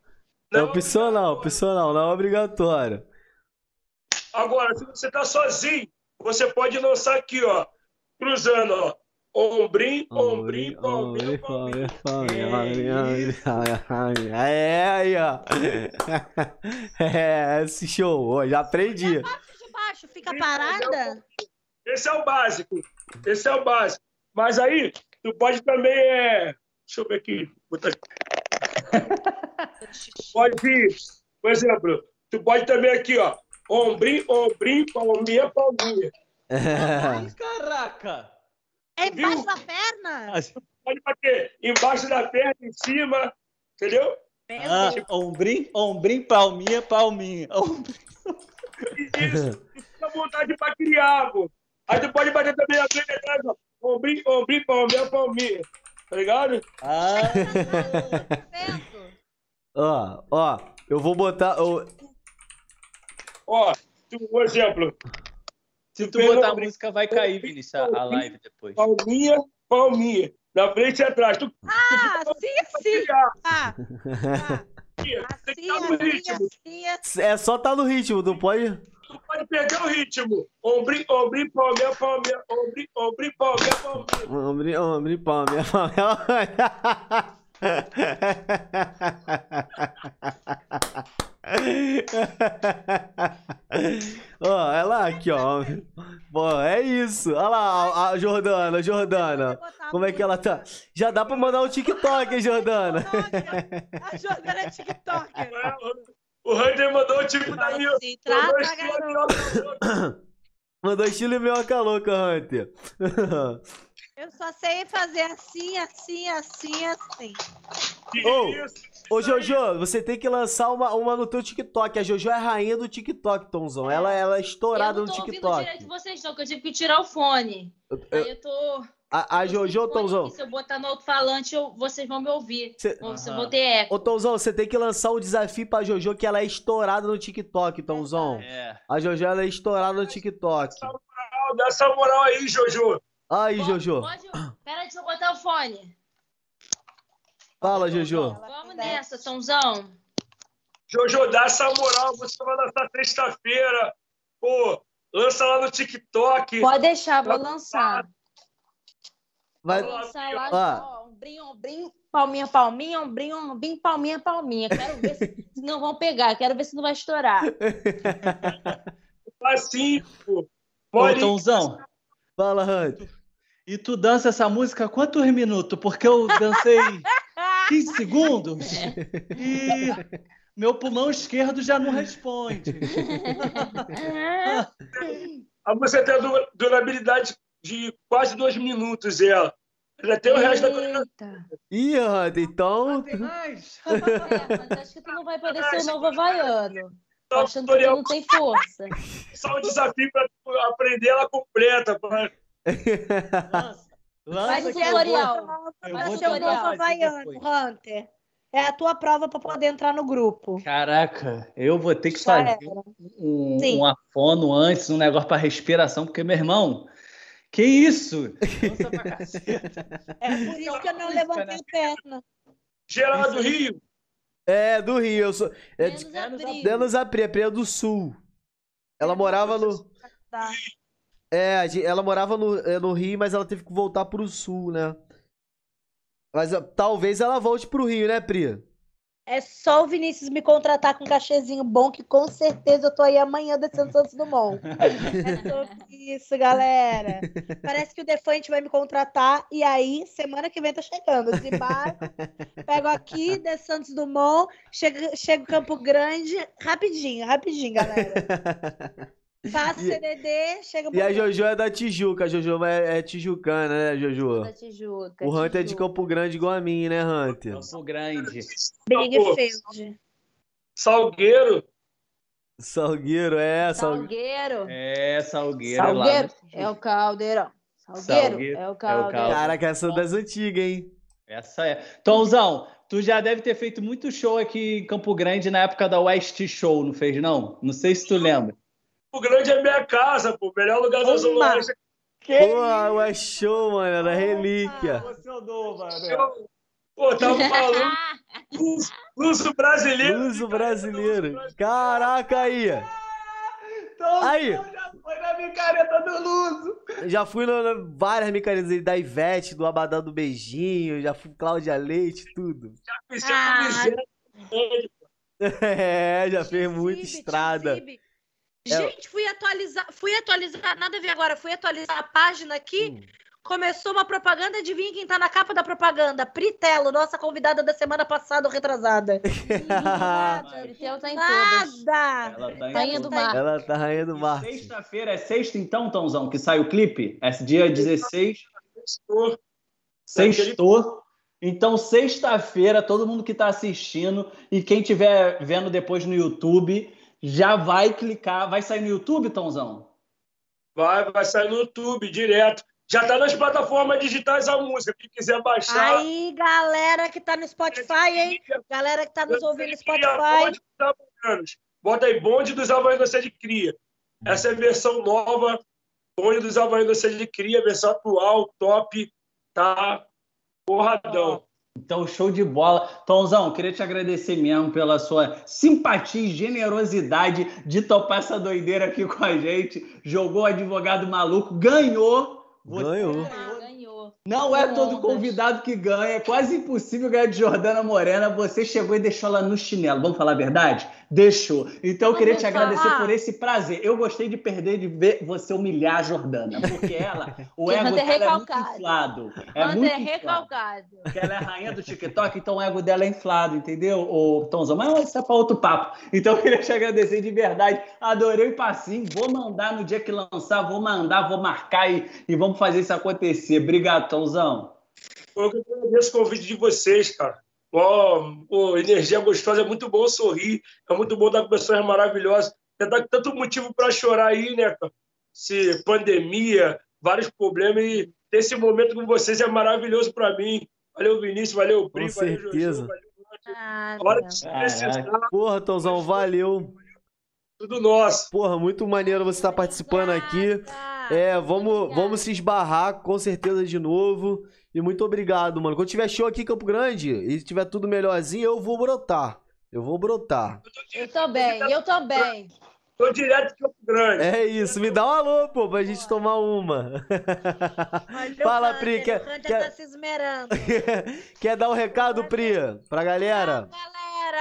É opcional, opcional, não é obrigatório. Agora, se você tá sozinho, você pode lançar aqui, ó. Cruzando, ó. Ombrim, ombrim, palminha, palminha. É, aí, ó. É, esse show, ó, já aprendi. Parte de baixo, fica parada. Esse é o básico. Esse é o básico. Mas aí, tu pode também. É... Deixa eu ver aqui. Pode, por exemplo, tu pode também aqui, ó. Ombrim, ombrim, palminha, palminha. Ai, caraca! É embaixo da perna? Pode bater embaixo da perna, em cima, entendeu? Ah, ombrim, ombrim, palminha, palminha. Ombrim. Isso. Fica à vontade pra criar, pô. Aí tu pode bater também a frente atrás, ó. Ombrim, ombrim, palminha, palminha. Tá ligado? Ah. Ó, ó, eu vou botar. ó, Ó, tu, um exemplo. Se tu botar a música, vai cair, Vinícius, a a live depois. Palminha, palminha. Na frente e atrás. Tu Ah, sim, sim. criar. Ah, ah. Assim, no assim, ritmo. assim, assim. É só tá no ritmo, não pode. Tu pode perder o ritmo. Ombrim, ombrim, palminha, palminha. Ombrim, ombrim, palminha, palminha. Hombre, hombre, pão, minha Ó, olha lá aqui, ó. Pô, é isso. Olha lá, a, a Jordana, Jordana. Como é que ela tá? Já dá pra mandar um TikTok, hein, Jordana? A Jordana é TikToker. O Hunter mandou o tipo da minha. Se mandou estilo garoto. Mandou estilo minhoca louca, Hunter. Eu só sei fazer assim, assim, assim, assim. Que Ô, isso? Ô, Jojo, você tem que lançar uma, uma no teu TikTok. A Jojo é a rainha do TikTok, Tomzão. Ela, ela é Eu estourada não no tô ouvindo TikTok. direito vocês, não, que eu tive que tirar o fone. Eu- Aí eu tô. A, a Jojo, Tomzão. Se eu botar no alto-falante, eu- vocês vão me ouvir. Cê- eu Aham. vou ter eco. Ô, Tomzão, você tem que lançar o desafio pra Jojo, que ela é estourada no TikTok, Tomzão. É. A Jojo, ela é estourada no TikTok. Dá essa moral aí, Jojo. Aí, Pode- Jojo. Pode... Pera, deixa eu botar o fone. Fala, Jojo. Vamos nessa, Tomzão. Jojo, dá essa moral. Você vai lançar sexta-feira. Pô, lança lá no TikTok. Pode deixar, vou lançar. Vai... Vou lançar lá, Ah. ó, ombrim, ombrim, palminha, palminha, ombrim, ombrim, palminha, palminha. Quero ver se, não vão pegar, quero ver se não vai estourar. Assim, pô. Ô, Pode. Tomzão, Fala, Hunter. e tu dança essa música há quantos minutos? Porque eu dancei 15 segundos e meu pulmão esquerdo já não responde. A música tem a du- durabilidade de quase dois minutos, ela. Ainda tem o resto da coreografia. Ih, Hunter, então. Tem mais? É, acho que tu não vai poder ser o novo havaiano. Tô Só achando que não tem força. só um desafio para aprender ela completa. pra- Lança, lança Faz o tutorial. ser o tutorial. Hunter. É a tua prova pra poder entrar no grupo. Caraca, eu vou ter que Já fazer um, Sim. um afono antes, um negócio para respiração, porque, meu irmão, que isso? É por isso que eu não levantei a perna. Geraldo do Rio. É, do Rio. Eu sou. É de abril. Denos Apri, é do Sul. Ela morava no. Tá. É, ela morava no, é, no Rio, mas ela teve que voltar pro Sul, né? Mas talvez ela volte pro Rio, né, Pri? É só o Vinícius me contratar com um cachezinho bom, que com certeza eu tô aí amanhã descendo Santos Dumont. É sobre isso, galera. Parece que o Defante vai me contratar e aí, semana que vem tá chegando. Desembarco, pego aqui, desço Santos Dumont, chego, chego Campo Grande, rapidinho, rapidinho, galera. Faço E- CDD, chego E a Jojo é da Tijuca, a Jojo é, é tijucana, né, Jojo? Da Tijuca. O Hunter é de. Campo Grande igual a mim, né, Hunter? Campo Grande. Big Field. Salgueiro. Salgueiro, é, Salgueiro. Salgueiro. É, Salgueiro. lá Salgueiro no- é o caldeirão. Salgueiro, Salgueiro é é o caldeirão. Caraca, essa é das antigas, hein? Essa é. Tomzão, tu já deve ter feito muito show aqui em Campo Grande na época da West Show, não fez, não? Não sei se tu lembra. O grande é minha casa, pô. Melhor lugar da Zona. Oeste. Que Pô, é show, mano, era relíquia. Você é o novo, mano. Pô, tava falando. Luso, luso brasileiro. Luso brasileiro. Caraca aí. Então, Aí. já foi na micareta do Luso. Já fui na, várias micaretas aí, da Ivete, do Abadá do Beijinho, já fui Cláudia Leite, tudo. Isso é Ah. camiseta. É, já fez muita estrada. É. Gente, fui atualizar, fui atualizar, nada a ver agora, fui atualizar a página aqui, Hum. começou uma propaganda, adivinha quem tá na capa da propaganda? Pritelo, nossa convidada da semana passada ou retrasada. Nada, Pritel tá em todas. Nada! Ela tá em Rainha do mar. Ela tá rainha do mar. Sexta-feira é sexta, então, Tãozão, que sai o clipe? É dia 16. Pô, Sextou. Então, sexta-feira, todo mundo que está assistindo e quem estiver vendo depois no YouTube, já vai clicar. Vai sair no YouTube, Tãozão? Vai, vai sair no YouTube direto. Já tá nas plataformas digitais a música. Quem quiser baixar. Aí, galera que tá no Spotify, hein? Galera que tá nos ouvindo no Spotify. Bota aí, Bonde dos Havaianos Você de Cria. Essa é a versão nova, Bonde dos Havaianos Você de Cria, versão atual, top, tá porradão. Então, show de bola. Tãozão, queria te agradecer mesmo pela sua simpatia e generosidade de topar essa doideira aqui com a gente. Jogou o advogado maluco, ganhou. Você Ganhou. Ganhou. Não é todo convidado que ganha, é quase impossível ganhar de Jordana Morena. Você chegou e deixou ela no chinelo. Vamos falar a verdade? Deixou. Então eu queria te agradecer por esse prazer. Eu gostei de perder de ver você humilhar a Jordana, porque ela, o ego dela é muito inflado. É Hunter muito inflado. recalcado. Porque ela é a rainha do TikTok, então o ego dela é inflado, entendeu, ô Tomzão? Mas isso é para outro papo. Então eu queria te agradecer de verdade. Adorei o passinho. Vou mandar no dia que lançar, vou mandar, vou marcar e, e vamos fazer isso acontecer. Obrigado, Tomzão. Eu que agradeço o convite de vocês, cara. Ó, pô, energia gostosa, é muito bom sorrir, é muito bom dar com pessoas maravilhosas. Já dá tanto motivo para chorar aí, né, cara? Se pandemia, vários problemas, e ter esse momento com vocês é maravilhoso para mim. Valeu, Vinícius, valeu, Pri, Com valeu, certeza. Jojo, valeu. Ah, hora que precisar, Porra, Tãozão, valeu. tudo nosso. Porra, muito maneiro você estar participando aqui. É, vamos, Obrigada. vamos se esbarrar com certeza de novo. E muito obrigado, mano. Quando tiver show aqui em Campo Grande e tiver tudo melhorzinho, eu vou brotar. Eu vou brotar. Eu também, eu também. Tô direto de Campo Grande. É isso, me dá um alô, pô, pra gente tomar uma. Olha Fala, Hunter, Pri, quer- quer- tá se esmerando. Quer dar um recado, Pri, pra galera? Galera,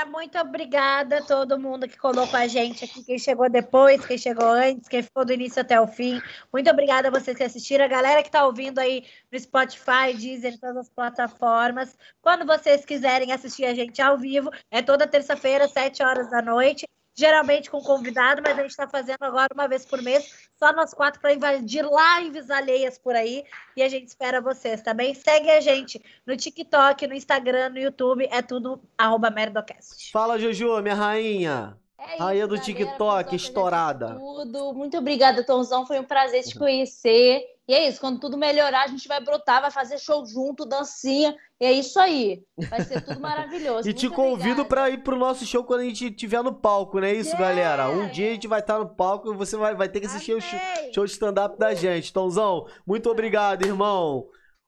muito obrigada a todo mundo que colou com a gente aqui, quem chegou depois, quem chegou antes, quem ficou do início até o fim. Muito obrigada a vocês que assistiram, a galera que tá ouvindo aí no Spotify, Deezer, todas as plataformas. Quando vocês quiserem assistir a gente ao vivo, é toda terça-feira, 7 horas da noite. Geralmente com convidado, mas a gente está fazendo agora uma vez por mês, só nós quatro para invadir lives alheias por aí. E a gente espera vocês também. Segue a gente no TikTok, no Instagram, no YouTube, é tudo arroba Merdocast. Fala, Jojo, minha rainha. É Rainha do galera. TikTok, estourada. Tudo. Muito obrigada, Tomzão. Foi um prazer te conhecer. E é isso, quando tudo melhorar, a gente vai brotar, vai fazer show junto, dancinha. E é isso aí. Vai ser tudo maravilhoso. E te Muito convido obrigada. pra ir pro nosso show quando a gente estiver no palco, não é isso, Yeah! galera? Um dia a gente vai estar no palco e você vai, vai ter que assistir o show, Amei! show de stand-up da gente. Tomzão, muito obrigado, irmão.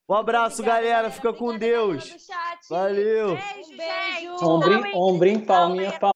Um abraço, Obrigada, galera. Fica com Obrigada, galera Deus. Valeu. Beijo, Um beijo. ombrinho, palminha, palminha.